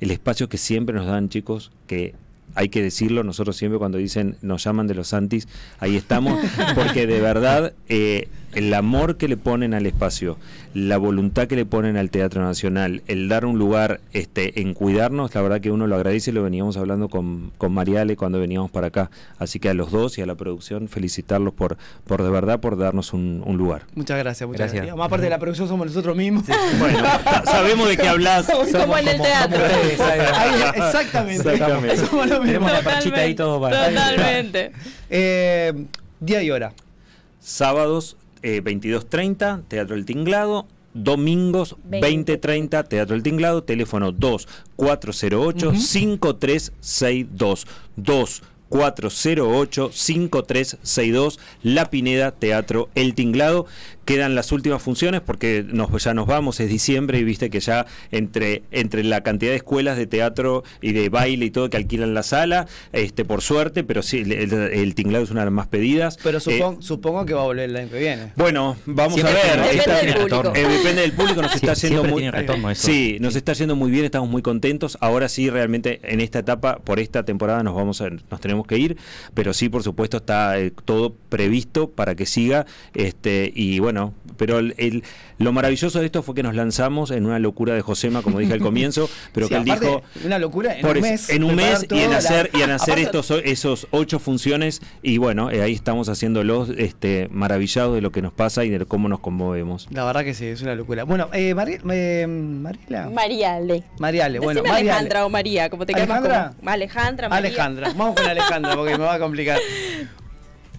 el espacio que siempre nos dan, chicos, que hay que decirlo, nosotros siempre cuando dicen nos llaman de los Santis, ahí estamos, porque de verdad eh, el amor que le ponen al espacio, la voluntad que le ponen al Teatro Nacional, el dar un lugar este, en cuidarnos, la verdad que uno lo agradece, lo veníamos hablando con, con Mariale cuando veníamos para acá. Así que a los dos y a la producción felicitarlos por, por de verdad, por darnos un, un lugar.
Muchas gracias, muchas
Gracias.
gracias. Más aparte de la producción somos nosotros mismos.
Bueno, sabemos de qué hablas.
Como en el teatro.
Ahí, exactamente.
Exactamente.
Somos lo mismo.
Tenemos la parchita ahí todo para.
Totalmente.
Eh, día y hora.
Sábados eh, 22.30, Teatro El Tinglado. Domingos 20.30, Teatro El Tinglado. Teléfono 2408-5362. 2408-5362. La Pineda, Teatro El Tinglado. Quedan las últimas funciones porque nos, ya nos vamos, es diciembre y viste que ya entre, entre la cantidad de escuelas de teatro y de baile y todo que alquilan la sala, este por suerte, pero sí, el, el- el Tinglado es una de las más pedidas.
Pero
Eh,
supon- supongo que va a volver el año que viene.
bueno, vamos
Siempre
a ver.
tiene-
Depende
Está-
del público.
eh, depende del público, nos está yendo muy
retorno.
Sí, nos está yendo muy bien, estamos muy contentos. Ahora sí, realmente en esta etapa, por esta temporada nos vamos a, nos tenemos que ir, pero sí, por supuesto, está eh, todo previsto para que siga. Este, y bueno, pero el, el- lo maravilloso de esto fue que nos lanzamos en una locura de Josema, como dije al comienzo, pero
Sí,
que él dijo.
Una locura en
Por
un mes.
en un mes y en hacer,
la-
y en hacer
aparte-
estos esos ocho funciones y bueno, eh, ahí estamos haciéndolos este, maravillados de lo que nos pasa y de cómo nos conmovemos.
La verdad que sí, es una locura. Bueno, eh, Mari- eh, Mariela.
Mariale.
Mariale, bueno,
Decime
Mariale.
Alejandra o María, como te quieras
¿Alejandra?
Alejandra, María.
Alejandra, vamos con Alejandra porque me va a complicar.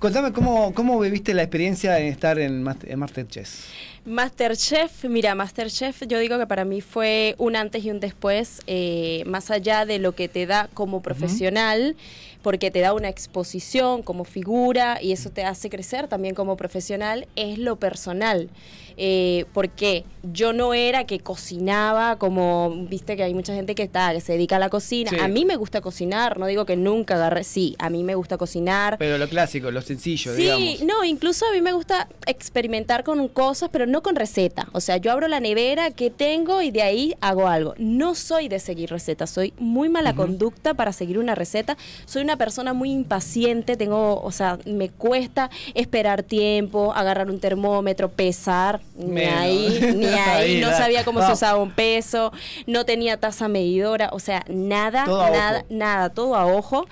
Contame cómo, cómo viviste la experiencia en estar en, en Masterchef.
Masterchef, mira, Masterchef, yo digo que para mí fue un antes y un después, eh, más allá de lo que te da como profesional, porque te da una exposición como figura y eso te hace crecer también como profesional, es lo personal. Eh, porque yo no era que cocinaba como, viste que hay mucha gente que está, que se dedica a la cocina.
Sí.
A mí me gusta cocinar, no digo que nunca agarré, sí, a mí me gusta cocinar.
Pero lo clásico, lo sencillo,
Sí,
digamos.
no, incluso a mí me gusta experimentar con cosas, pero no con receta. O sea, yo abro la nevera que tengo y de ahí hago algo. No soy de seguir recetas, soy muy mala conducta para seguir una receta. Soy una persona muy impaciente, tengo, o sea, me cuesta esperar tiempo, agarrar un termómetro, pesar, ni ahí, ni ahí,
Ahí,
no sabía cómo se usaba un peso, no tenía taza medidora, o sea, nada,
Todo
nada, nada, todo a ojo.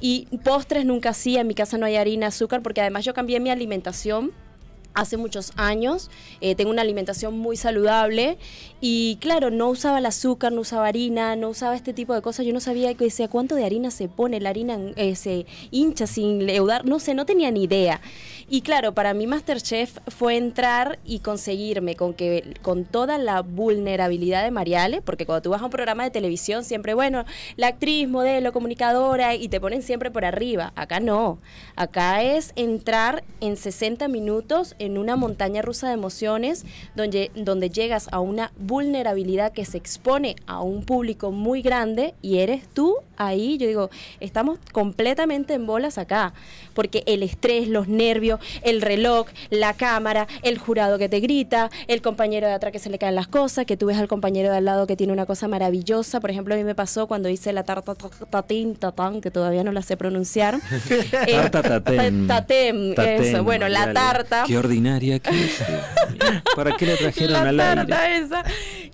Y postres nunca hacía, en mi casa no hay harina, azúcar, porque además yo cambié mi alimentación hace muchos años, eh, tengo una alimentación muy saludable y claro, no usaba el azúcar, no usaba harina, no usaba este tipo de cosas, yo no sabía que decía cuánto de harina se pone, la harina eh, se hincha sin leudar, no sé, no tenía ni idea. Y claro, para mí Masterchef fue entrar y conseguirme con que con toda la vulnerabilidad de Mariale, porque cuando tú vas a un programa de televisión siempre, bueno, la actriz, modelo, comunicadora y te ponen siempre por arriba. Acá no. Acá es entrar en 60 minutos en una montaña rusa de emociones donde donde llegas a una vulnerabilidad que se expone a un público muy grande y eres tú ahí, yo digo, estamos completamente en bolas acá, porque el estrés, los nervios, el reloj, la cámara, el jurado que te grita, el compañero de atrás que se le caen las cosas, que tú ves al compañero de al lado que tiene una cosa maravillosa, por ejemplo, a mí me pasó cuando hice la tarta ta- tatín, tatán, que todavía no la sé pronunciar. Eh,
Tarta tatem.
ta- tatem, eso, bueno, la tarta.
Qué ordinaria que es. ¿Para qué la trajeron
la
al aire?
tarta esa.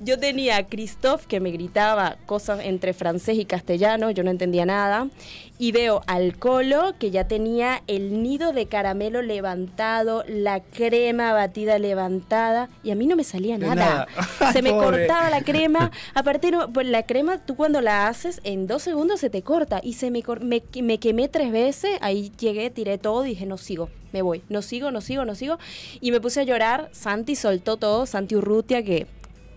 Yo tenía a Christophe que me gritaba cosas entre francés y castellano, yo no entendía nada. Y veo al Colo que ya tenía el nido de caramelo levantado, la crema batida levantada, y a mí no me salía nada.
nada.
Se me cortaba la crema. Aparte, no, pues la crema, tú cuando la haces, en dos segundos se te corta. Y se me, me, me quemé tres veces. Ahí llegué, tiré todo y dije, no sigo, me voy. No sigo, no sigo, no sigo. Y me puse a llorar. Santi soltó todo. Santi Urrutia, que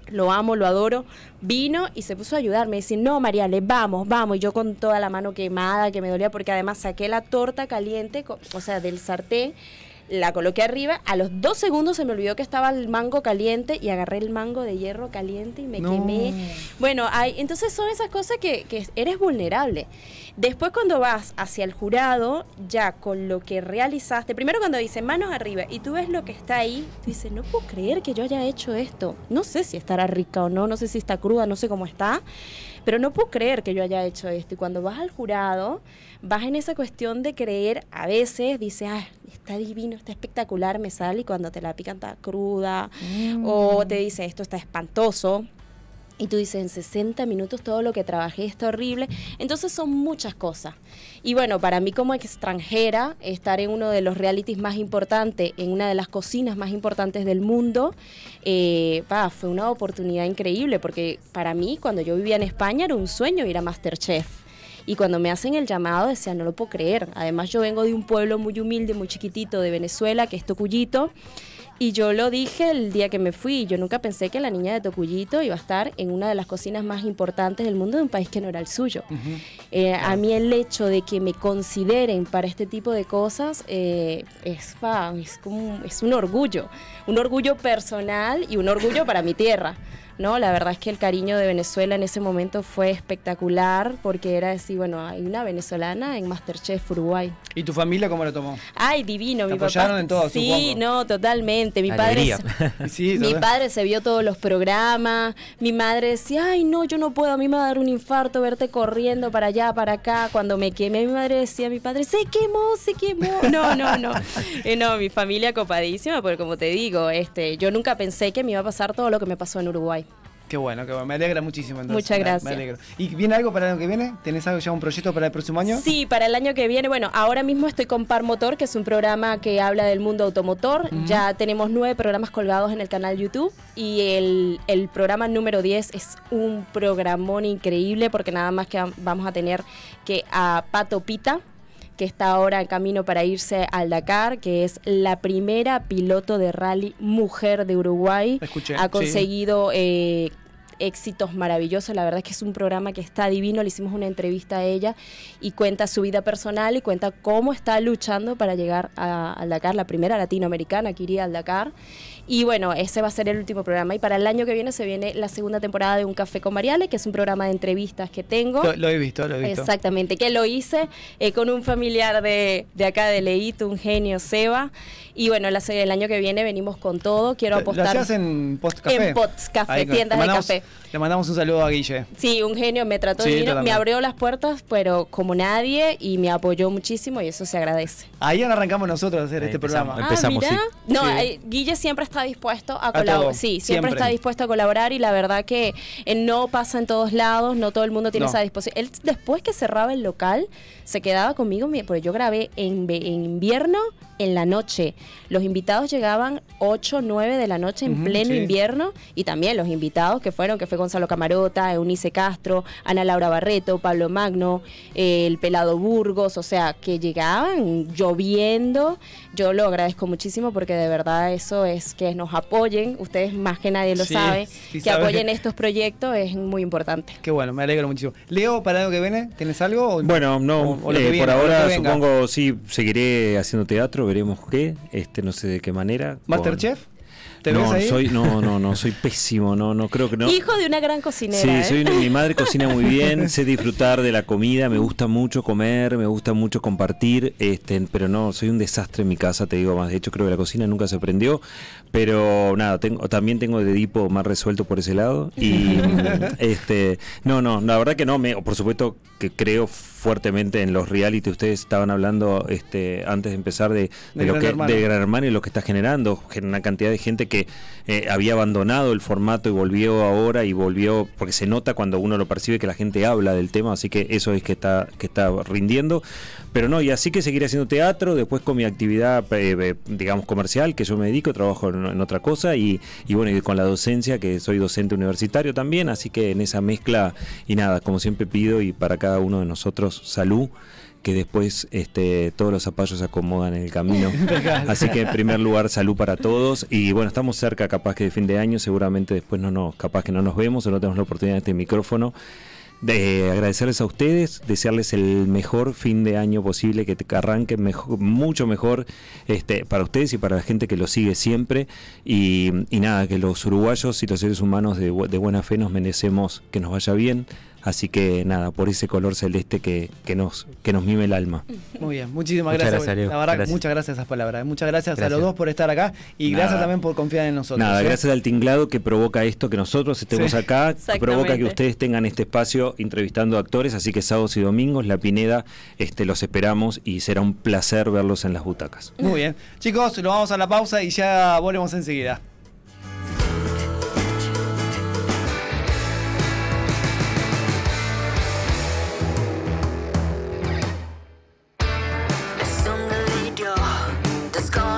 lo amo, lo adoro, vino y se puso a ayudarme. Decir, no, Mariale, vamos, vamos. Y yo con toda la mano quemada, que me dolía, porque además saqué la torta caliente, o sea, del sartén, la coloqué arriba. A los dos segundos se me olvidó que estaba el mango caliente y agarré el mango de hierro caliente y me
No.
quemé. Bueno, hay, entonces son esas cosas que, que eres vulnerable. Después cuando vas hacia el jurado, ya con lo que realizaste, primero cuando dice manos arriba y tú ves lo que está ahí, tú dices, no puedo creer que yo haya hecho esto. No sé si estará rica o no, no sé si está cruda, no sé cómo está, pero no puedo creer que yo haya hecho esto. Y cuando vas al jurado, vas en esa cuestión de creer, a veces dices, ah, está divino, está espectacular, me sale, y cuando te la pican está cruda, o te dice, esto está espantoso. Y tú dices, en 60 minutos todo lo que trabajé está horrible. Entonces son muchas cosas. Y bueno, para mí como extranjera, estar en uno de los realities más importantes, en una de las cocinas más importantes del mundo, eh, fue una oportunidad increíble, porque para mí, cuando yo vivía en España, era un sueño ir a Masterchef. Y cuando me hacen el llamado, decía, no lo puedo creer. Además, yo vengo de un pueblo muy humilde, muy chiquitito de Venezuela, que es Tocuyito. Y yo lo dije el día que me fui. Yo nunca pensé que la niña de Tocuyito iba a estar en una de las cocinas más importantes del mundo de un país que no era el suyo. Eh, a mí el hecho de que me consideren para este tipo de cosas eh, es, es, como, es un orgullo. Un orgullo personal y un orgullo para mi tierra. ¿No? La verdad es que el cariño de Venezuela en ese momento fue espectacular porque era decir, bueno, hay una venezolana en Masterchef Uruguay.
¿Y tu familia cómo lo tomó?
Ay, divino,
Te
mi
apoyaron
papá.
en todo,
Sí,
supongo.
no, totalmente. Mi padre.
Sí,
mi padre se vio todos los programas. Mi madre decía, ay, no, yo no puedo, a mí me va a dar un infarto verte corriendo para allá, para acá. Cuando me quemé, mi madre decía, mi padre, se quemó, se quemó. No, no, no. Eh, no, mi familia copadísima, porque como te digo, este, yo nunca pensé que me iba a pasar todo lo que me pasó en Uruguay.
Qué bueno, qué bueno. Me alegra muchísimo. entonces.
Muchas gracias.
Me alegro. ¿Y viene algo para el año que viene? ¿Tenés algo ya un proyecto para el próximo año?
Sí, para el año que viene, bueno, ahora mismo estoy con Par Motor, que es un programa que habla del mundo automotor. Ya tenemos nueve programas colgados en el canal YouTube y el, el programa número 10 es un programón increíble porque nada más que vamos a tener que a Pato Pita que está ahora en camino para irse al Dakar, que es la primera piloto de rally mujer de Uruguay.
Escuché,
ha
sí.
conseguido eh, éxitos maravillosos. La verdad es que es un programa que está divino. Le hicimos una entrevista a ella y cuenta su vida personal y cuenta cómo está luchando para llegar a- al Dakar, la primera latinoamericana que iría al Dakar. Y bueno, ese va a ser el último programa. Y para el año que viene se viene la segunda temporada de Un Café con Mariale, que es un programa de entrevistas que tengo.
Lo, lo he visto, lo he visto.
Exactamente, que lo hice eh, con un familiar de, de acá de Leito, un genio, Seba. Y bueno, la- el año que viene venimos con todo. Quiero
¿Lo
apostar.
hacías en Post Café?
En Post Café,
Ahí,
tiendas de café.
Le mandamos un saludo a Guille.
Sí, un genio, me trató
Sí,
divino, me abrió las puertas, pero como nadie, y me apoyó muchísimo y eso se agradece.
Ahí arrancamos nosotros a hacer
Ahí
este
empezamos.
programa.
Empezamos,
ah, mira.
sí.
No,
Sí.
eh, Guille siempre está dispuesto a,
A
colaborar. Sí, siempre,
siempre.
está dispuesto a colaborar y la verdad que eh, no pasa en todos lados, no todo el mundo tiene
No.
esa disposición. Él después que cerraba el local, se quedaba conmigo, mi- porque yo grabé en, invierno, en la noche. Los invitados llegaban 8, 9 de la noche en pleno
sí.
invierno y también los invitados que fueron, que fue Gonzalo Camarota, Eunice Castro, Ana Laura Barreto, Pablo Magno, eh, el Pelado Burgos, o sea, que llegaban lloviendo. Yo lo agradezco muchísimo porque de verdad eso es que nos apoyen, ustedes más que nadie lo
Sí,
saben,
sí
que
sabe.
apoyen estos proyectos es muy importante.
Qué bueno, me alegro muchísimo. Leo, para año que viene, ¿tienes algo? o-
Bueno, no,
o- o lo que
eh,
viene,
por
lo que
ahora supongo sí seguiré haciendo teatro, veremos qué, este no sé de qué manera. con-
¿Masterchef? ¿Te
no,
ves ahí?
soy no, no, no, soy pésimo, no, no creo que no.
Hijo de una gran cocinera.
Sí,
¿eh?
soy mi madre cocina muy bien, sé disfrutar de la comida, me gusta mucho comer, me gusta mucho compartir, este, pero no, soy un desastre en mi casa, te digo más. De hecho, creo que la cocina nunca se aprendió, pero nada, tengo, también tengo de Edipo más resuelto por ese lado. Y este, no, no, la verdad que no, me, por supuesto que creo fuertemente en los reality. Ustedes estaban hablando este, antes de empezar de, de
De
lo
Gran
que
Hermano.
de Gran Hermano y lo que está generando, genera una cantidad de gente que eh, había abandonado el formato y volvió ahora y volvió, porque se nota cuando uno lo percibe que la gente habla del tema, así que eso es que está, que está rindiendo. Pero no, y así que seguiré haciendo teatro, después con mi actividad, eh, eh, digamos, comercial, que yo me dedico, trabajo en, en otra cosa, y, y bueno, y con la docencia, que soy docente universitario también, así que en esa mezcla, y nada, como siempre pido, y para cada uno de nosotros, salud que después este, todos los zapallos se acomodan en el camino. Así que en primer lugar, salud para todos. Y bueno, estamos cerca capaz que de fin de año, seguramente después no nos, capaz que no nos vemos o no tenemos la oportunidad de este micrófono. De agradecerles a ustedes, desearles el mejor fin de año posible, que, te- que arranquen mejor, mucho mejor este, para ustedes y para la gente que los sigue siempre. Y, y nada, que los uruguayos y los seres humanos de, de buena fe nos merecemos que nos vaya bien. Así que nada, por ese color celeste que, que nos, que nos mime el alma.
Muy bien, muchísimas
Muchas
gracias.
gracias.
La verdad,
Gracias.
muchas gracias a esas palabras. Muchas gracias, a los dos por estar acá y
Nada.
gracias también por confiar en nosotros.
Nada,
¿eh?
gracias al tinglado que provoca esto, que nosotros estemos
Sí.
acá, que provoca que ustedes tengan este espacio entrevistando actores, así que sábados y domingos, La Pineda, este, los esperamos y será un placer verlos en las butacas.
Muy bien. Chicos, lo vamos a la pausa y ya volvemos enseguida. gone.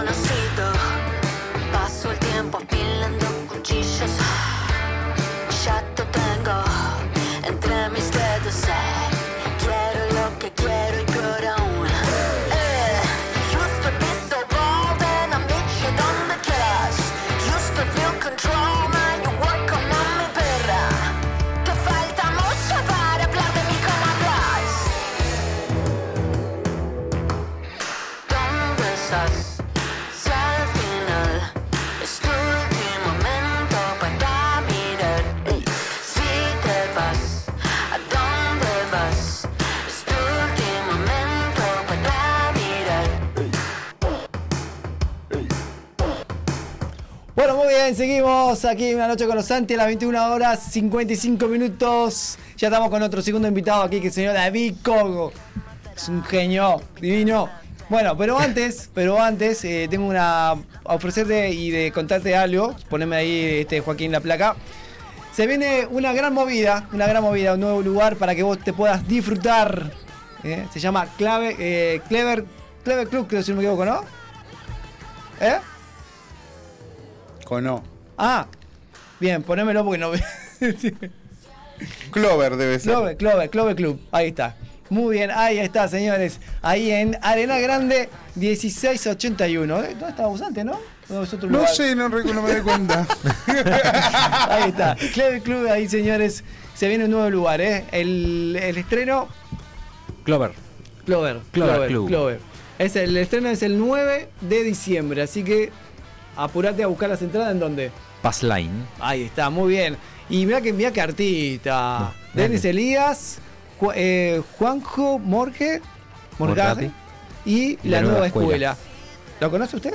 Seguimos aquí una noche con los Santi a las 21 horas 55 minutos. Ya estamos con otro segundo invitado aquí, que es el señor David Cogo. Es un genio divino. Bueno, pero antes, pero antes, eh, tengo una. ofrecerte y de contarte algo. Poneme ahí, este, Joaquín, la placa. Se viene una gran movida, una gran movida, un nuevo lugar para que vos te puedas disfrutar. ¿eh? Se llama Clave, eh, Clever, Clever Club, creo si no me equivoco, ¿no? ¿Eh?
Con O.
Ah, bien, ponémelo porque no veo.
Clover debe ser.
Clover, Clover, Clover Club, ahí está. Muy bien, ahí está, señores. Ahí en Arena Grande 1681. ¿eh? ¿Dónde estábamos antes, no? No, es otro
No
lugar.
sé, no, no me doy cuenta.
Ahí está. Cleve Club, ahí, señores. Se viene un nuevo lugar, ¿eh? El, el estreno.
Clover.
Clover.
Clover Club.
Clover. Es el, el estreno es el 9 de diciembre, así que apurate a buscar las entradas en donde.
Pass Line.
Ahí está, muy bien. Y mira que, mira que artista.
No,
Denis. Elías, Ju- eh, Juanjo Morge, Morgade y la, nueva, escuela. ¿Lo conoce usted?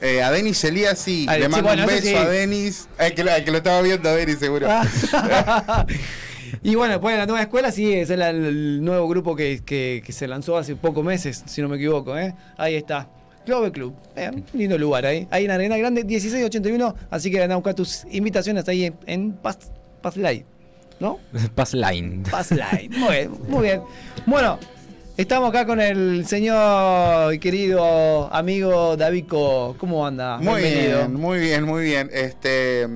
Eh, a Denis Elías sí, le
sí,
mando
bueno,
un
eso
beso
sí.
a Denis. El que, lo- el que lo estaba viendo a Denis seguro.
Ah. y bueno, después de la nueva escuela, sí, es el, el nuevo grupo que, que- que se lanzó hace pocos meses, si no me equivoco. ¿eh? Ahí está. Clover Club. Eh, lindo lugar ahí. Ahí en Arena Grande, 1681. Así que anda a buscar tus invitaciones ahí en, en Paz, Paz Light. ¿No?
Pass Line.
Paz Light. Muy bien, muy bien. Bueno, estamos acá con el señor y querido amigo Davico. ¿Cómo anda?
Muy
Bienvenido.
bien, muy bien, muy bien. Este.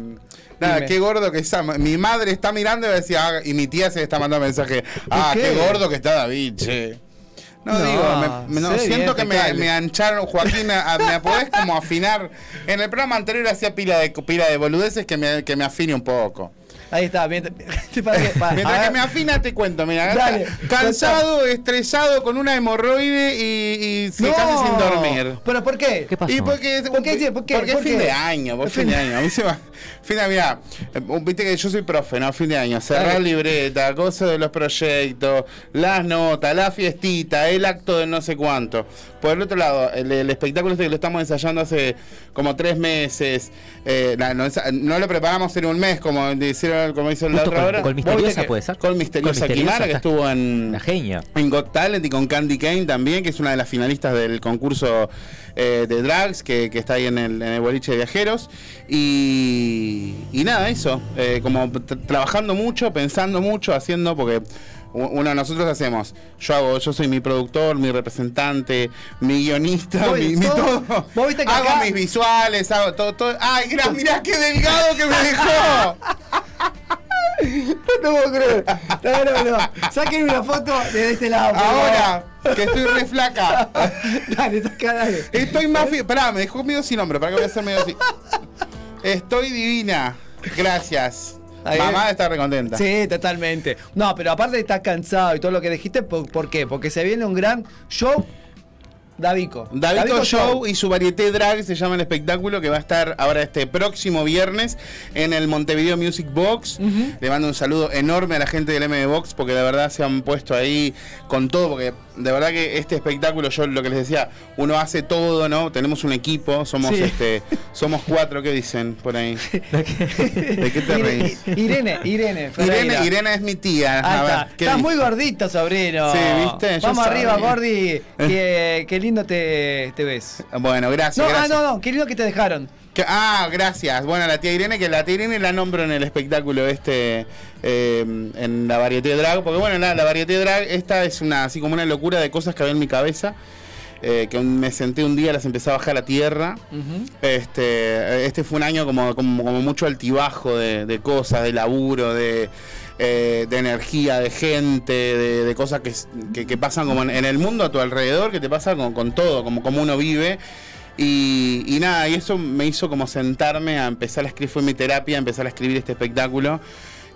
Nada,
Dime.
qué gordo que está. Mi madre está mirando y decía, ah, y mi tía se le está mandando mensaje. Ah,
qué?
qué? gordo que está David, che. No,
No,
digo, me- me- no, siento
bien,
que me, me ancharon, Joaquín, a- ¿me podés como afinar? En el programa anterior hacía pila de pila de boludeces que me, que me afine un poco.
Ahí está. Mientras, para que- para- a
Mientras que me afina te cuento, mira,
Dale,
cansado, estresado, con una hemorroide y, y se
No.
casi sin dormir.
¿Pero por qué?
¿Qué pasó?
Y porque,
¿Por qué? ¿Por qué?
porque
¿Por
es fin
qué?
de año, por fin de año. A mí se va. Fin de, mira, viste que yo soy profe, ¿no? Fin de año. Cerrar
Dale.
libreta, cosas de los proyectos, las notas, la fiestita, el acto de no sé cuánto. Por el otro lado, el, el espectáculo este que lo estamos ensayando hace como tres meses. eh, la- no, no lo preparamos en un mes, como hicieron, como hizo la
Justo
otra
con,
hora.
con Misteriosa
que-
puede ser.
Con Misteriosa,
Con Misteriosa,
Kimara, que estuvo en.
La genia.
En Got Talent y con Candy Kane también, que es una de las finalistas del concurso eh, de drags que, que está ahí en el, en el boliche de viajeros. Y, y nada, eso. eh, como tra- trabajando mucho, pensando mucho, haciendo, porque uno de nosotros hacemos. Yo hago, yo soy mi productor, mi representante, mi guionista,
Vos-
mi, mi
todo-
todo.
vos viste que
hago
acá-
mis visuales, hago todo, todo. ¡Ay, mirá, mirá qué delgado que me dejó!
No puedo creer. No, no, no. Saquen una foto de este lado. favor.
Ahora, que estoy re flaca.
Dale, saca, dale.
Estoy más fi- Pará, me dejó medio sin nombre. ¿Para qué voy a hacer medio así? Estoy divina. Gracias.
Ahí.
Mamá está recontenta.
Sí, totalmente. No, pero aparte estar cansado y todo lo que dijiste, ¿por, por qué? Porque se viene un gran show Davico.
Davico Show y su varieté drag se llama el espectáculo que va a estar ahora este próximo viernes en el Montevideo Music Box. Le mando un saludo enorme a la gente del MD Box porque de verdad se han puesto ahí con todo porque de verdad que este espectáculo yo lo que les decía, uno hace todo, ¿no? Tenemos un equipo, somos
Sí.
este somos cuatro, ¿qué dicen por ahí? ¿De qué te reís?
Irene, Irene.
Irene, Irene es mi tía.
Ahí
A ver,
está.
¿qué
Estás muy gordito, sobrino.
Sí, ¿viste?
Vamos arriba, Gordi. Qué, qué lindo te, te ves.
Bueno, gracias.
No, ah,
gracias.
no, no, qué lindo que te dejaron.
Que- ah, gracias. Bueno, la tía Irene, que la tía Irene la nombro en el espectáculo este, eh, en la varieté drag, porque bueno, la, la varieté drag, esta es una así como una locura de cosas que había en mi cabeza, eh, que me senté un día, las empecé a bajar a tierra. Este, este fue un año como, como, como mucho altibajo de, de cosas, de laburo, de, eh, de energía, de gente, de, cosas que, que- pasan como en, el mundo a tu alrededor, que te pasa con, todo, como, como uno vive. Y, nada, y eso me hizo como sentarme a empezar a escribir, fue mi terapia, empezar a escribir este espectáculo.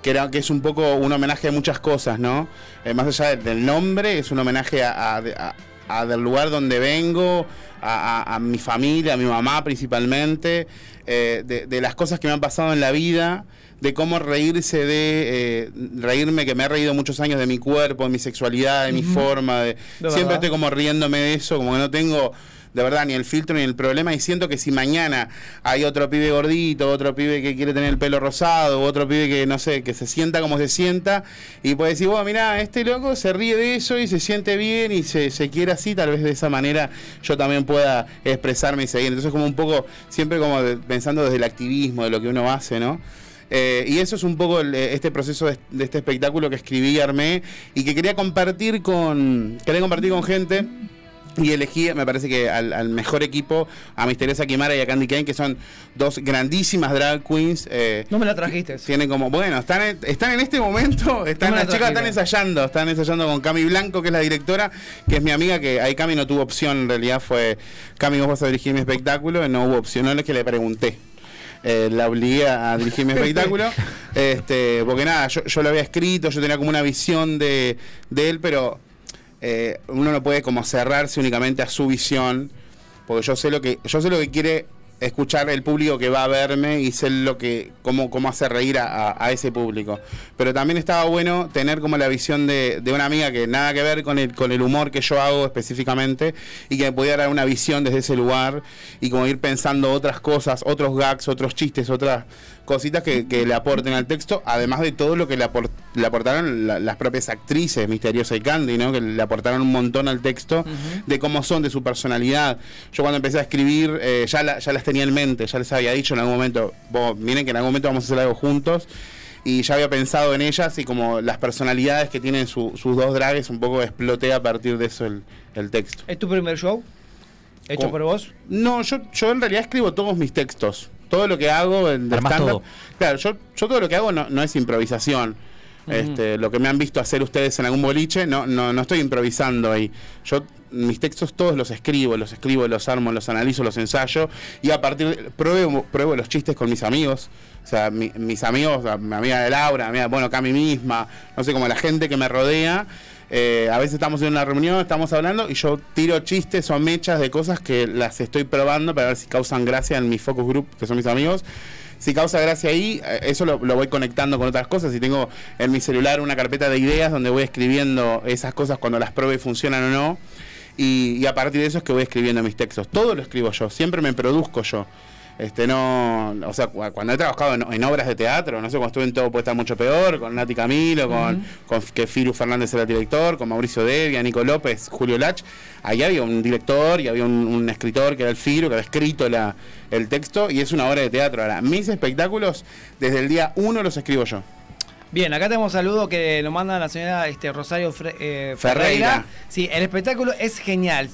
Que, era, que es un poco un homenaje a muchas cosas, ¿no? Eh, más allá de- del nombre, es un homenaje a, a- a- a del lugar donde vengo, a, a- a mi familia, a mi mamá principalmente, eh, de, de las cosas que me han pasado en la vida, de cómo reírse de, eh, reírme, que me he reído muchos años de mi cuerpo, de mi sexualidad, de mi forma, de,
De
siempre
verdad.
estoy como riéndome de eso, como que no tengo de verdad ni el filtro ni el problema y siento que si mañana hay otro pibe gordito, otro pibe que quiere tener el pelo rosado, otro pibe que no sé, que se sienta como se sienta y puede decir, bueno, mira, este loco se ríe de eso y se siente bien y se, se quiere así, tal vez de esa manera yo también pueda expresarme y seguir. Entonces como un poco, siempre como pensando desde el activismo, de lo que uno hace, ¿no? Eh, y eso es un poco el- este proceso de, de este espectáculo que escribí y armé y que quería compartir con, quería compartir con gente Y elegí, me parece que al, al mejor equipo, a Misteriosa Kimara y a Candy Kane, que son dos grandísimas drag queens. eh,
No me la trajiste.
tienen como, bueno, están en, están en este momento, están
No
las
la
chicas están ensayando, están ensayando con Cami Blanco, que es la directora, que es mi amiga, que ahí Cami no tuvo opción, en realidad fue, Cami, vos vas a dirigir mi espectáculo, no hubo opción, no es que le pregunté. Eh, la obligué a dirigir mi espectáculo, este, porque nada, yo, yo lo había escrito, yo tenía como una visión de, de él, pero eh, uno no puede como cerrarse únicamente a su visión, porque yo sé lo que, yo sé lo que quiere escuchar el público que va a verme y sé lo que, cómo, cómo hacer reír a, a- a ese público. Pero también estaba bueno tener como la visión de, de una amiga que nada que ver con el, con el humor que yo hago específicamente y que me podía dar una visión desde ese lugar y como ir pensando otras cosas, otros gags, otros chistes, otras cositas que, que le aporten al texto, además de todo lo que le, apor- le aportaron la- las propias actrices, Misteriosa y Candy, ¿no? que le aportaron un montón al texto de cómo son, de su personalidad. Yo cuando empecé a escribir eh, ya, la- ya las tenía en mente, ya les había dicho en algún momento, vos, miren que en algún momento vamos a hacer algo juntos. Y ya había pensado en ellas y como las personalidades que tienen su- sus dos drags, un poco exploté a partir de eso el, el texto.
¿Es tu primer show? ¿Hecho
¿Cómo?
por vos?
No, yo, yo en realidad escribo todos mis textos. Todo lo que hago en de stand-up. Claro, yo, yo todo lo que hago no, no es improvisación. Este, lo que me han visto hacer ustedes en algún boliche, no, no, no estoy improvisando ahí. Yo mis textos todos los escribo, los escribo, los armo, los analizo, los ensayo y a partir de, pruebo, pruebo los chistes con mis amigos. O sea, mi- mis amigos, mi amiga de Laura, mi amiga, bueno, Cami misma, no sé, como la gente que me rodea. Eh, a veces estamos en una reunión, estamos hablando y yo tiro chistes o mechas de cosas que las estoy probando para ver si causan gracia en mi focus group, que son mis amigos. Si causa gracia ahí, eh, eso lo, voy conectando con otras cosas. Y tengo en mi celular una carpeta de ideas donde voy escribiendo esas cosas cuando las pruebe funcionan o no. Y, y a partir de eso es que voy escribiendo mis textos. Todo lo escribo yo, siempre me produzco yo. Este, no, o sea, cu- cuando he trabajado en, en obras de teatro, no sé, cuando estuve en Todo Puede Estar Mucho Peor, con Nati Camilo, con, con que Firu Fernández era el director, con Mauricio Devia, Nico López, Julio Lach, ahí había un director y había un, un escritor que era el Firu, que había escrito la, el texto, y es una obra de teatro. Ahora, mis espectáculos, desde el día uno los escribo yo.
Bien, acá tenemos un saludo que nos manda la señora este, Rosario Fre- eh,
Ferreira.
Ferreira. Sí, el espectáculo es genial,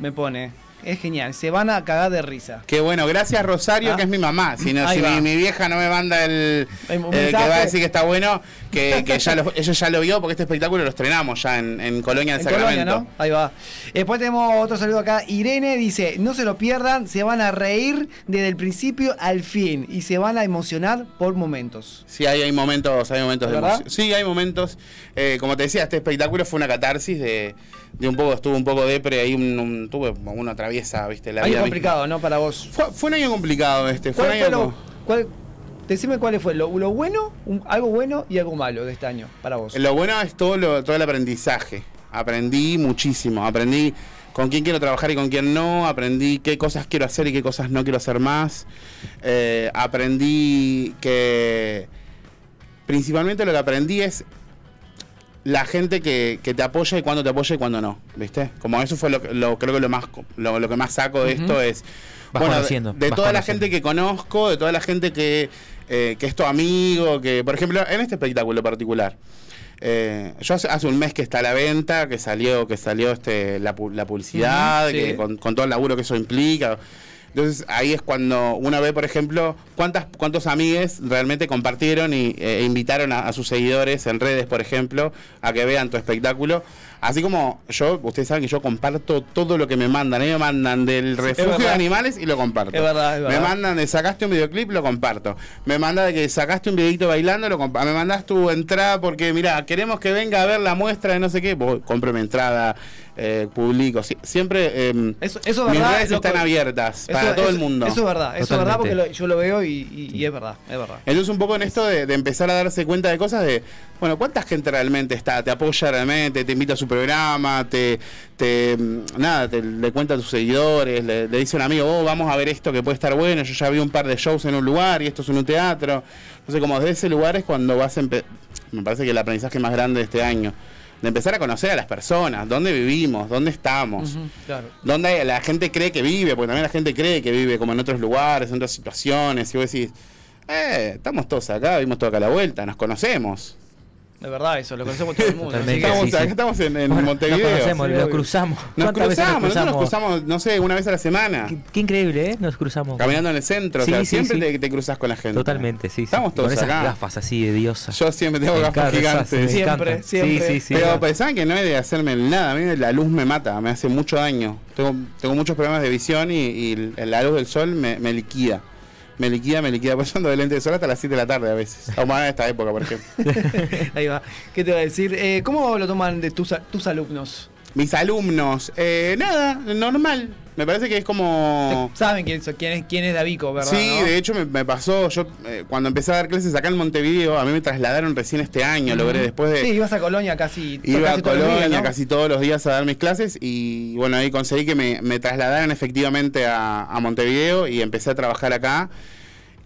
me pone. Es genial, se van a cagar de risa.
Qué bueno, gracias Rosario,
Ah.
que es mi mamá. Si, no, mi, mi vieja no me manda el, el que
mensaje.
va a decir que está bueno, que, que ya lo- ella ya lo vio, porque este espectáculo lo estrenamos ya en, en Colonia del
En Colonia,
Sacramento.
¿no? Ahí va. Después tenemos otro saludo acá. Irene dice, no se lo pierdan, se van a reír desde el principio al fin y se van a emocionar por momentos.
Sí, hay, hay momentos, hay momentos de emoción. Sí, hay momentos. Eh, como te decía, este espectáculo fue una catarsis de, de un poco, estuve un poco depre, ahí un, un- tuve como una traviesa, viste, la
Algo
vida.
complicado, ¿no? Para vos.
Fue, fue un año complicado este, fue un
¿Cuál
año
fue lo,
como-
cuál- decime cuál fue lo, lo bueno, un- algo bueno y algo malo de este año para vos.
Lo bueno es todo, lo, todo el aprendizaje. Aprendí muchísimo. Aprendí con quién quiero trabajar y con quién no. Aprendí qué cosas quiero hacer y qué cosas no quiero hacer más. Eh, aprendí que principalmente lo que aprendí es la gente que, que te apoya y cuándo te apoya y cuándo no. ¿Viste? Como eso fue lo, que- lo- creo que lo más lo, lo que más saco de esto es
Vas
bueno, de-
conociendo,
de, toda la gente que conozco, de toda la gente que, eh, que es tu amigo, que, por ejemplo, en este espectáculo particular. eh, yo hace, hace un mes que está a la venta, que salió, que salió este la, la publicidad,
sí.
que con, con todo el laburo que eso implica. Entonces ahí es cuando uno ve, por ejemplo, cuántas, cuántos amigues realmente compartieron y, eh, e invitaron a, a sus seguidores en redes, por ejemplo, a que vean tu espectáculo. Así como yo, ustedes saben que yo comparto todo lo que me mandan. A mí me mandan del refugio de animales y lo comparto.
Es verdad, es
Me
verdad.
mandan de sacaste un videoclip, lo comparto. Me manda de que sacaste un videito bailando, lo comparto. Me mandas tu entrada porque, mira, queremos que venga a ver la muestra de no sé qué. Voy, compro mi entrada, eh, publico. Sie- siempre eh,
Eso, eso
mis
verdad.
redes
loco.
están abiertas
Eso-
para todo el mundo.
Eso es verdad, eso es verdad porque lo- yo lo veo y, y- y es verdad, es verdad.
Entonces un poco en esto de, de empezar a darse cuenta de cosas de, bueno, ¿cuánta gente realmente está? Te apoya realmente, te invita a su programa, te, te mm, nada, te, le cuenta a tus seguidores, le, le dice a un amigo, oh, vamos a ver esto que puede estar bueno, yo ya vi un par de shows en un lugar y esto es en un teatro. Entonces como desde ese lugar es cuando vas a empe- me parece que el aprendizaje más grande de este año, de empezar a conocer a las personas, dónde vivimos, dónde estamos.
Claro.
Hay- la gente cree que vive, porque también la gente cree que vive como en otros lugares, en otras situaciones, y vos decís, eh, estamos todos acá, vivimos todos acá a la vuelta, nos conocemos.
De verdad, eso, lo conocemos todo el mundo.
Estamos,
sí,
acá
sí.
estamos en, en
Bueno,
Montevideo.
Nos conocemos,
sí,
lo cruzamos.
Nos
¿Cuántas veces
cruzamos, nosotros nos
cruzamos?
cruzamos, no sé, una vez a la semana.
Qué, qué increíble, ¿eh? Nos cruzamos.
Caminando en el centro, o sea, siempre. Te, te cruzas con la gente.
Totalmente, sí. sí.
Estamos todos
Con esas
acá.
gafas así de diosa.
Yo siempre tengo
Me
gafas gigantes.
me
Siempre, siempre.
Sí, sí, sí.
Pero pensaban que no es de hacerme nada, a mí la luz me mata, me hace mucho daño. Tengo, tengo muchos problemas de visión y, y la luz del sol me, me liquida. Me liquida, me liquida. Por eso ando de sol hasta las 7 de la tarde a veces. Como en esta época, por ejemplo.
Ahí va. ¿Qué te va a decir? Eh, ¿Cómo lo toman de tus, tus alumnos?
Mis alumnos, eh, nada, normal. Me parece que es como...
Saben quién, quién es, quién es Davico, ¿verdad?
Sí,
no?
de hecho me, me pasó, yo eh, cuando empecé a dar clases acá en Montevideo, a mí me trasladaron recién este año, logré después de...
Sí, ibas a Colonia casi,
Iba
casi
a
todos los días,
Colonia
¿no?
casi todos los días a dar mis clases y bueno, ahí conseguí que me, me trasladaran efectivamente a, a Montevideo y empecé a trabajar acá.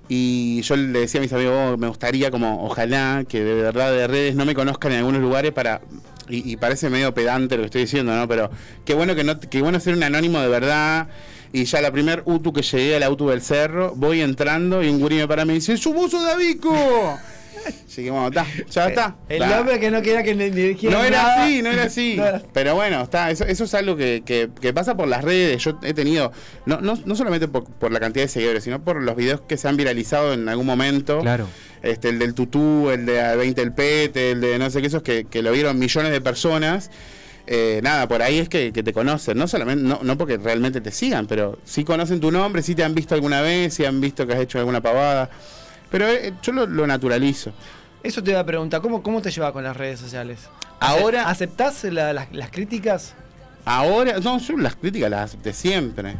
Y yo le decía a mis amigos, "Oh, me gustaría como, ojalá que de verdad de redes no me conozcan en algunos lugares para... Y, y parece medio pedante lo que estoy diciendo, ¿no? Pero qué bueno que no, qué bueno ser un anónimo de verdad. Y ya la primer UTU que llegué al auto del cerro, voy entrando y un gurí me para y me dice, ¡Su buzo Davico! Así que bueno, está, ya está.
El
Ta.
hombre que no quería que le,
No era
nada.
así, no era así.
No era-
Pero bueno, está, eso, eso es algo que, que- que pasa por las redes. Yo he tenido, no, no, no solamente por, por la cantidad de seguidores, sino por los videos que se han viralizado en algún momento.
Claro.
Este, el del tutú, el de 20 el pete, el de no sé qué, esos que, que lo vieron millones de personas. Eh, nada, por ahí es que, que te conocen, no solamente, no, no porque realmente te sigan, pero sí conocen tu nombre, sí te han visto alguna vez, sí han visto que has hecho alguna pavada. Pero eh, yo lo, lo naturalizo.
Eso te iba a preguntar, ¿cómo, cómo te llevas con las redes sociales?
Ahora-
¿Aceptás la- las, las críticas?
Ahora, no, yo las críticas las acepté siempre.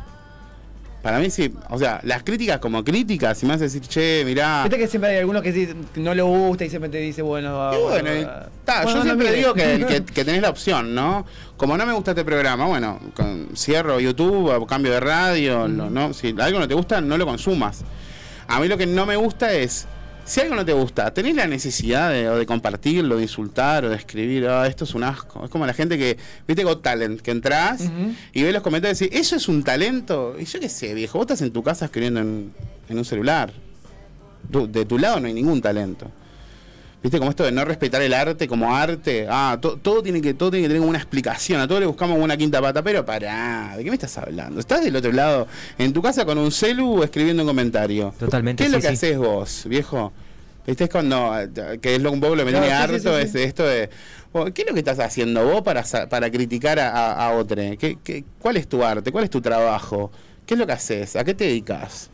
Para mí sí, o sea, las críticas como críticas, si me vas a decir, che, mirá.
Viste que siempre hay algunos que sí, no le gusta y siempre te dice, bueno,
Y bueno, y- ta,
bueno,
yo
no
siempre digo que, que- que tenés la opción, ¿no? Como no me gusta este programa, bueno, con- cierro YouTube, cambio de radio, ¿no? Si algo no te gusta, no lo consumas. A mí lo que no me gusta es, si algo no te gusta, tenés la necesidad de, o de compartirlo, de insultar o de escribir, ah, esto es un asco. Es como la gente que, viste, Got Talent, que entras y ves los comentarios y decís, ¿eso es un talento? Y yo qué sé, viejo, vos estás en tu casa escribiendo en, en un celular. Tu- de tu lado no hay ningún talento. ¿Viste? Como esto de no respetar el arte como arte. Ah, to- todo, tiene que, todo tiene que tener como una explicación. A todo le buscamos una quinta pata. Pero pará, ¿de qué me estás hablando? Estás del otro lado, en tu casa con un celu escribiendo un comentario.
Totalmente,
¿Qué es lo que
sí.
haces vos, viejo? ¿Viste? Es cuando, eh, que es lo un poco lo que me tiene
sí,
harto,
sí,
es esto de, bueno, ¿qué es lo que estás haciendo vos para, para criticar a, a, a otro? ¿Qué, qué, cuál es tu arte? ¿Cuál es tu trabajo? ¿Qué es lo que haces? ¿A qué te dedicas?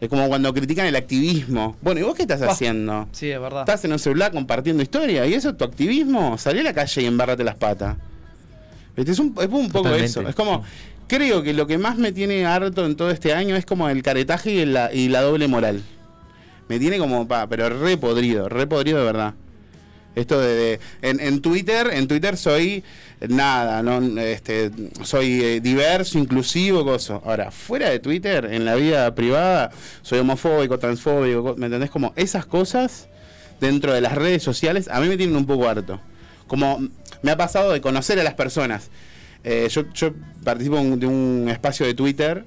Es como cuando critican el activismo. Bueno, ¿y vos qué estás
Bah.
haciendo?
Sí, es verdad.
Estás en un celular compartiendo historia y eso es tu activismo. Salí a la calle y embárrate las patas. ¿Viste? Es un, es un poco
Totalmente.
eso. Es como, creo que lo que más me tiene harto en todo este año es como el caretaje y la, y la doble moral. Me tiene como, pa, pero re podrido, re podrido de verdad. Esto de, de- en, en Twitter, en Twitter soy nada, no, este, soy eh, diverso, inclusivo, coso. Ahora, fuera de Twitter, en la vida privada, soy homofóbico, transfóbico, co- ¿me entendés? Como esas cosas dentro de las redes sociales a mí me tienen un poco harto. Como me ha pasado de conocer a las personas. Eh, yo, yo participo de un espacio de Twitter,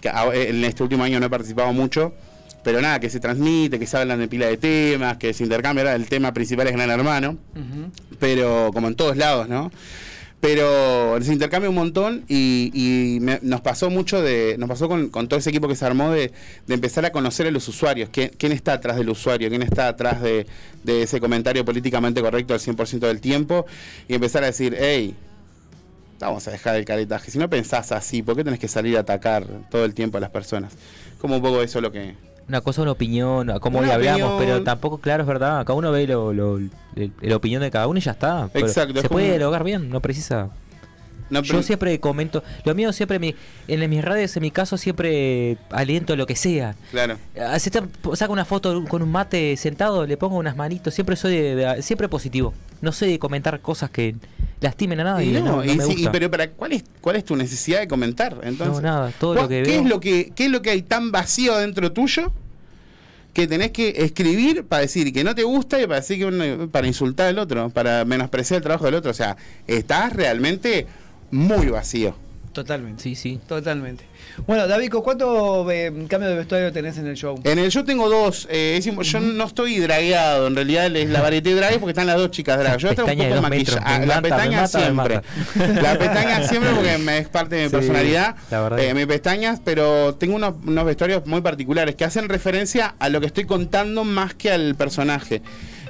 que en este último año no he participado mucho, pero nada, que se transmite, que se hablan de pila de temas, que se intercambia, el tema principal es Gran Hermano, pero como en todos lados, ¿no? Pero se intercambia un montón y, y me- nos pasó mucho de, nos pasó con, con todo ese equipo que se armó de, de empezar a conocer a los usuarios, quién, quién está atrás del usuario, quién está atrás de, de ese comentario políticamente correcto al 100% del tiempo y empezar a decir, hey, vamos a dejar el caretaje, si no pensás así, ¿por qué tenés que salir a atacar todo el tiempo a las personas? Como un poco eso lo que...
Una cosa, una opinión, a cómo hoy hablamos,
opinión.
pero tampoco, claro, es verdad. Cada uno ve lo, lo- la opinión de cada uno y ya está.
Exacto, es
Se puede
como-
dialogar bien, no precisa.
No,
Yo siempre comento, lo mío siempre, mi- en mis redes, en mi caso, siempre aliento lo que sea.
Claro.
Ah, Si te saco una foto con un mate sentado, le pongo unas manitos, siempre soy de, de- siempre positivo. No soy de comentar cosas que lastimen a nadie.
Y
no,
no,
no
y
me
pero para ¿cuál es cuál es tu necesidad de comentar? Entonces,
No, nada, todo
¿cuál-
lo que
¿qué
veo-
es lo que qué es lo que hay tan vacío dentro tuyo que tenés que escribir para decir que no te gusta y para decir que uno- para insultar al otro, para menospreciar el trabajo del otro, o sea, estás realmente muy vacío.
Totalmente.
Sí, sí.
Totalmente. Bueno, Davico, ¿cuánto eh, cambio de vestuario tenés en el show?
En el yo tengo dos. eh, es yo no estoy dragueado, en realidad es la varieté drag porque están las dos chicas drag. Yo estoy un
de
poco
metros,
maquillada.
me
La pestaña
mata,
siempre. La pestaña siempre porque me es parte de mi
Sí,
personalidad.
la verdad.
Eh, mis pestañas, pero tengo unos, unos vestuarios muy particulares que hacen referencia a lo que estoy contando más que al personaje.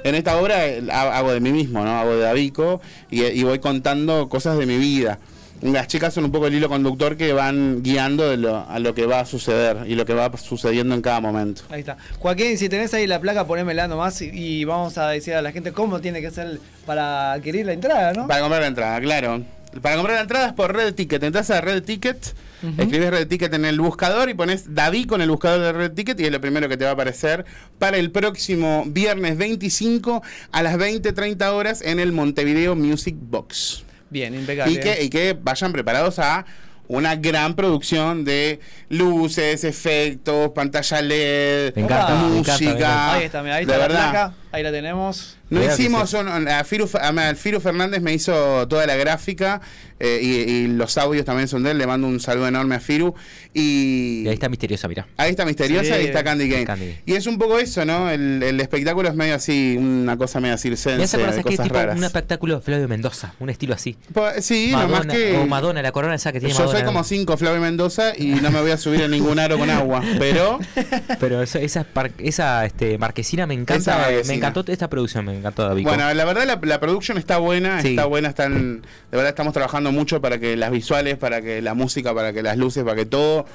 En esta obra eh, ha- hago de mí mismo, ¿no? Hago de Davico y, y voy contando cosas de mi vida. Las chicas son un poco el hilo conductor que van guiando de lo- a lo que va a suceder y lo que va sucediendo en cada momento.
Ahí está. Joaquín, si tenés ahí la placa, ponémela nomás y, y vamos a decir a la gente cómo tiene que ser para adquirir la entrada, ¿no?
Para comprar la entrada, claro. Para comprar la entrada es por Red Ticket. Entras a Red Ticket, escribes Red Ticket en el buscador y pones David con el buscador de Red Ticket y es lo primero que te va a aparecer para el próximo viernes 25 a las 20.30 horas en el Montevideo Music Box.
Bien, impecable.
Y que, y que vayan preparados a una gran producción de luces, efectos, pantalla LED,
Me encanta, me
música.
encanta, me encanta.
Ahí está, mira, ahí está la
verdad.
placa, ahí la tenemos.
No
que
hicimos,
sí.
un- a Firu, a- a Firu Fernández me hizo toda la gráfica eh, y, y los audios también son de él. Le mando un saludo enorme a Firu. Y,
Y ahí está misteriosa, mirá.
ahí está Misteriosa
Sí.
y está Candy Game.
Candy.
Y es un poco eso, ¿no? El, el espectáculo es medio así, una cosa medio
Me
circense,
hace acordar,
de
¿sabes qué?
cosas
Tipo
raras.
un espectáculo de Flavio Mendoza, un estilo así.
Sí, nomás que.
O Madonna, la corona esa que tiene
Yo
Madonna.
soy como cinco Flavio Mendoza y no me voy a subir en ningún aro con agua. Pero
Pero esa, esa, esa este, marquesina me
Esa
encanta.
marquesina.
Me encantó esta producción, me encantó David.
Bueno, la verdad la, la producción está buena,
Sí.
está buena, están, de verdad estamos trabajando mucho para que las visuales, para que la música, para que las luces, para que todo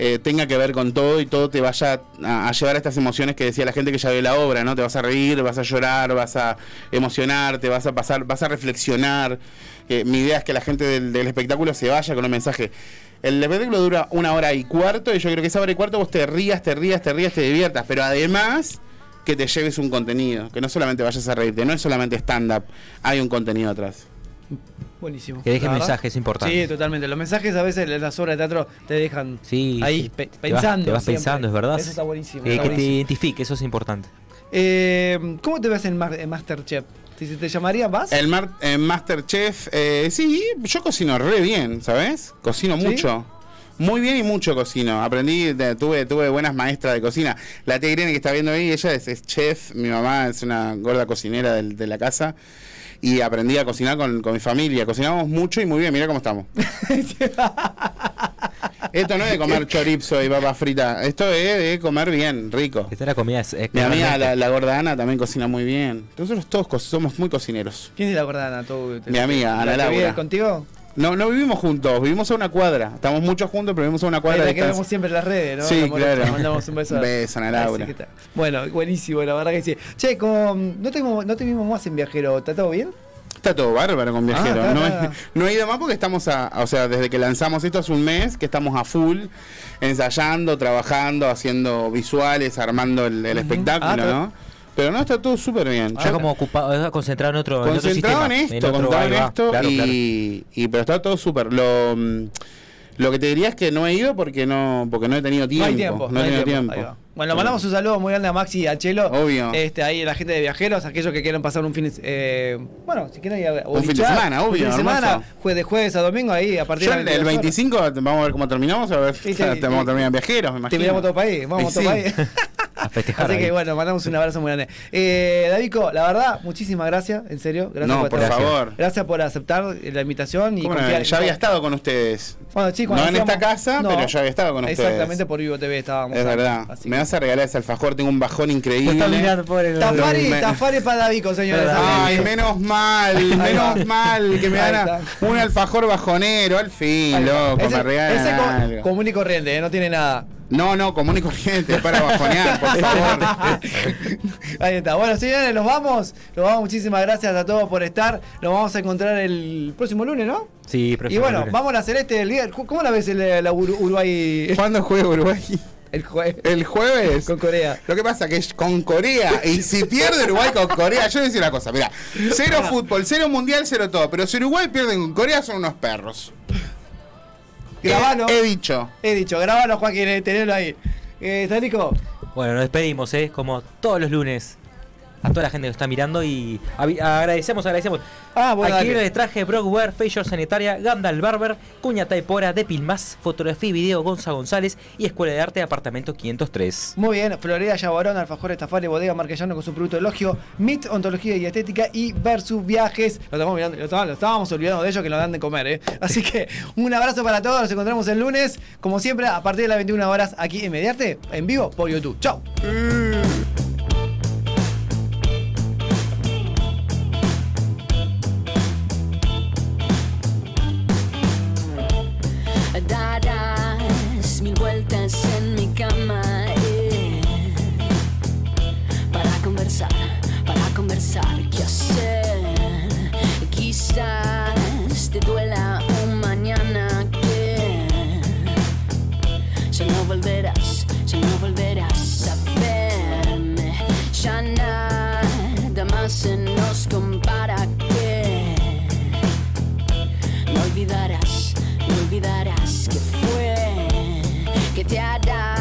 eh, tenga que ver con todo y todo te vaya a, a llevar a estas emociones que decía la gente que ya vio la obra, ¿no? Te vas a reír, vas a llorar, vas a emocionarte, vas a pasar, vas a reflexionar. Que mi idea es que la gente del, del espectáculo se vaya con un mensaje. El espectáculo dura una hora y cuarto y yo creo que esa hora y cuarto vos te rías, te rías, te rías, te diviertas, pero además que te lleves un contenido, que no solamente vayas a reírte, no es solamente stand-up, hay un contenido atrás.
Buenísimo.
Que deje mensajes importantes.
Sí, totalmente. Los mensajes a veces en las obras de teatro te dejan
Sí,
ahí
sí.
pe-
Te vas-
pensando.
Te vas,
siempre.
pensando, es verdad.
Eso está buenísimo.
Eh,
está
que te identifique, eso es importante.
Eh, ¿Cómo te ves en, Ma- en Masterchef? ¿Te, te llamaría más?
El mar, eh, Masterchef, eh, sí, yo cocino re bien, ¿sabes? Cocino
¿Sí?
mucho. Muy bien y mucho cocino. Aprendí, de- tuve, tuve buenas maestras de cocina. La tía Irene que está viendo ahí, ella es, es chef, mi mamá es una gorda cocinera del- de, la casa. Y aprendí a cocinar con, con mi familia. Cocinamos mucho y muy bien, mira cómo estamos. Esto no es de comer chorizo y papas fritas, esto es de comer bien, rico.
Esta la comida es, es
Mi amiga, la, la gorda Ana, también cocina muy bien. Nosotros todos somos muy cocineros.
¿Quién es la gordana? Tú,
Mi amiga,
¿La
Ana Laura.
contigo?
No, no vivimos juntos, vivimos a una cuadra. Estamos muchos juntos, pero vivimos a una cuadra
la que vemos siempre en las redes, ¿no?
Sí, claro.
le mandamos un beso.
Un beso,
Así
Laura.
Bueno, buenísimo, la verdad que sí. Che, como, no, tengo, no te vimos más en Viajero, ¿está todo bien?
Está todo bárbaro con Viajero.
Ah, está,
no, he, no he ido más porque estamos a, o sea, desde que lanzamos esto hace un mes, que estamos a full, ensayando, trabajando, haciendo visuales, armando el, el espectáculo,
Ah,
¿no? Pero no, está todo súper bien.
Ya como ocupado, concentrado en otro, en otro
concentrado
sistema.
en esto,
otro-
concentrado en esto
Claro,
y,
claro.
y- pero está todo súper. Lo, mm, lo que te diría es que no he ido porque no porque no he tenido tiempo.
no hay tiempo.
No he tenido
tiempo.
tiempo.
Bueno, mandamos un saludo muy grande a Maxi y a Chelo.
Obvio.
Este, ahí la gente de viajeros, aquellos que quieran pasar un fin de eh, Bueno, si quieren ir a
Un fin de semana,
Un
obvio,
fin de semana, jue- de jueves a domingo, ahí a partir
Yo
de
el,
las
el
22 horas.
25 vamos a ver cómo terminamos, a ver
Sí, sí,
te-
sí.
vamos a terminar en viajeros, me
Te
imagino.
miramos todo país, vamos a todo país.
A festejar.
Así
ahí.
que bueno, mandamos un abrazo muy grande. Eh, Davico, la verdad, muchísimas gracias, en serio. Gracias
No,
por,
por
estar-
favor.
Gracias por aceptar la invitación y
¿Cómo no?
confiar-
ya había estado con ustedes.
Bueno, sí,
no en esta casa,
No,
pero ya había estado con ustedes.
Exactamente por Vivo TV estábamos.
Es verdad.
así
Me
que-
vas a regalar ese alfajor, tengo un bajón increíble.
Está mirando, pobre el-
Tafari,
Me-
Tafari para Davico, señores.
Ay, menos mal, menos mal que me dan un alfajor bajonero al fin, loco,
ese,
me regalan
ese co-
algo.
común y corriente, eh, no tiene nada.
No, no, común y corriente, para bajonear, por favor.
Ahí está. Bueno, señores, nos vamos. Nos vamos. Muchísimas gracias a todos por estar. Nos vamos a encontrar el próximo lunes, ¿no?
Sí,
Y
próximo
bueno,
lunes.
vamos a la Celeste del líder. ¿Cómo la ves el, la Ur- Uruguay?
¿Cuándo juega Uruguay?
El jueves.
El jueves.
Con Corea.
Lo que pasa que es con Corea. Y si pierde Uruguay con Corea, yo voy a decir una cosa, mira, cero fútbol, cero mundial, cero todo. Pero si Uruguay pierde con Corea son unos perros.
Grabalo.
He, he dicho.
He dicho, grabalo, Joaquín, tenelo ahí. Eh,
Bueno, nos despedimos, ¿eh? Como todos los lunes. A toda la gente que está mirando y agradecemos, agradecemos.
Ah, bueno,
Aquí
dale.
les traje Brockware, Facial Sanitaria, Gandalf Barber, Cuña Taipora, de Pilmas, Fotografía y Video, Gonza González y Escuela de Arte, Apartamento 503.
Muy bien, Florida Yabarón, Alfajor Estafari, Bodega Marquellano con su producto elogio, MIT, Ontología y Estética y Versus Viajes. Lo estamos mirando, lo estábamos, lo estábamos olvidando de ellos que lo dan de comer, ¿eh? Así que un abrazo para todos, nos encontramos el lunes, como siempre, a partir de las 21 horas aquí en Mediarte, en vivo por YouTube. ¡Chao!
se nos compara que no olvidarás, no olvidarás que fue, que te hará.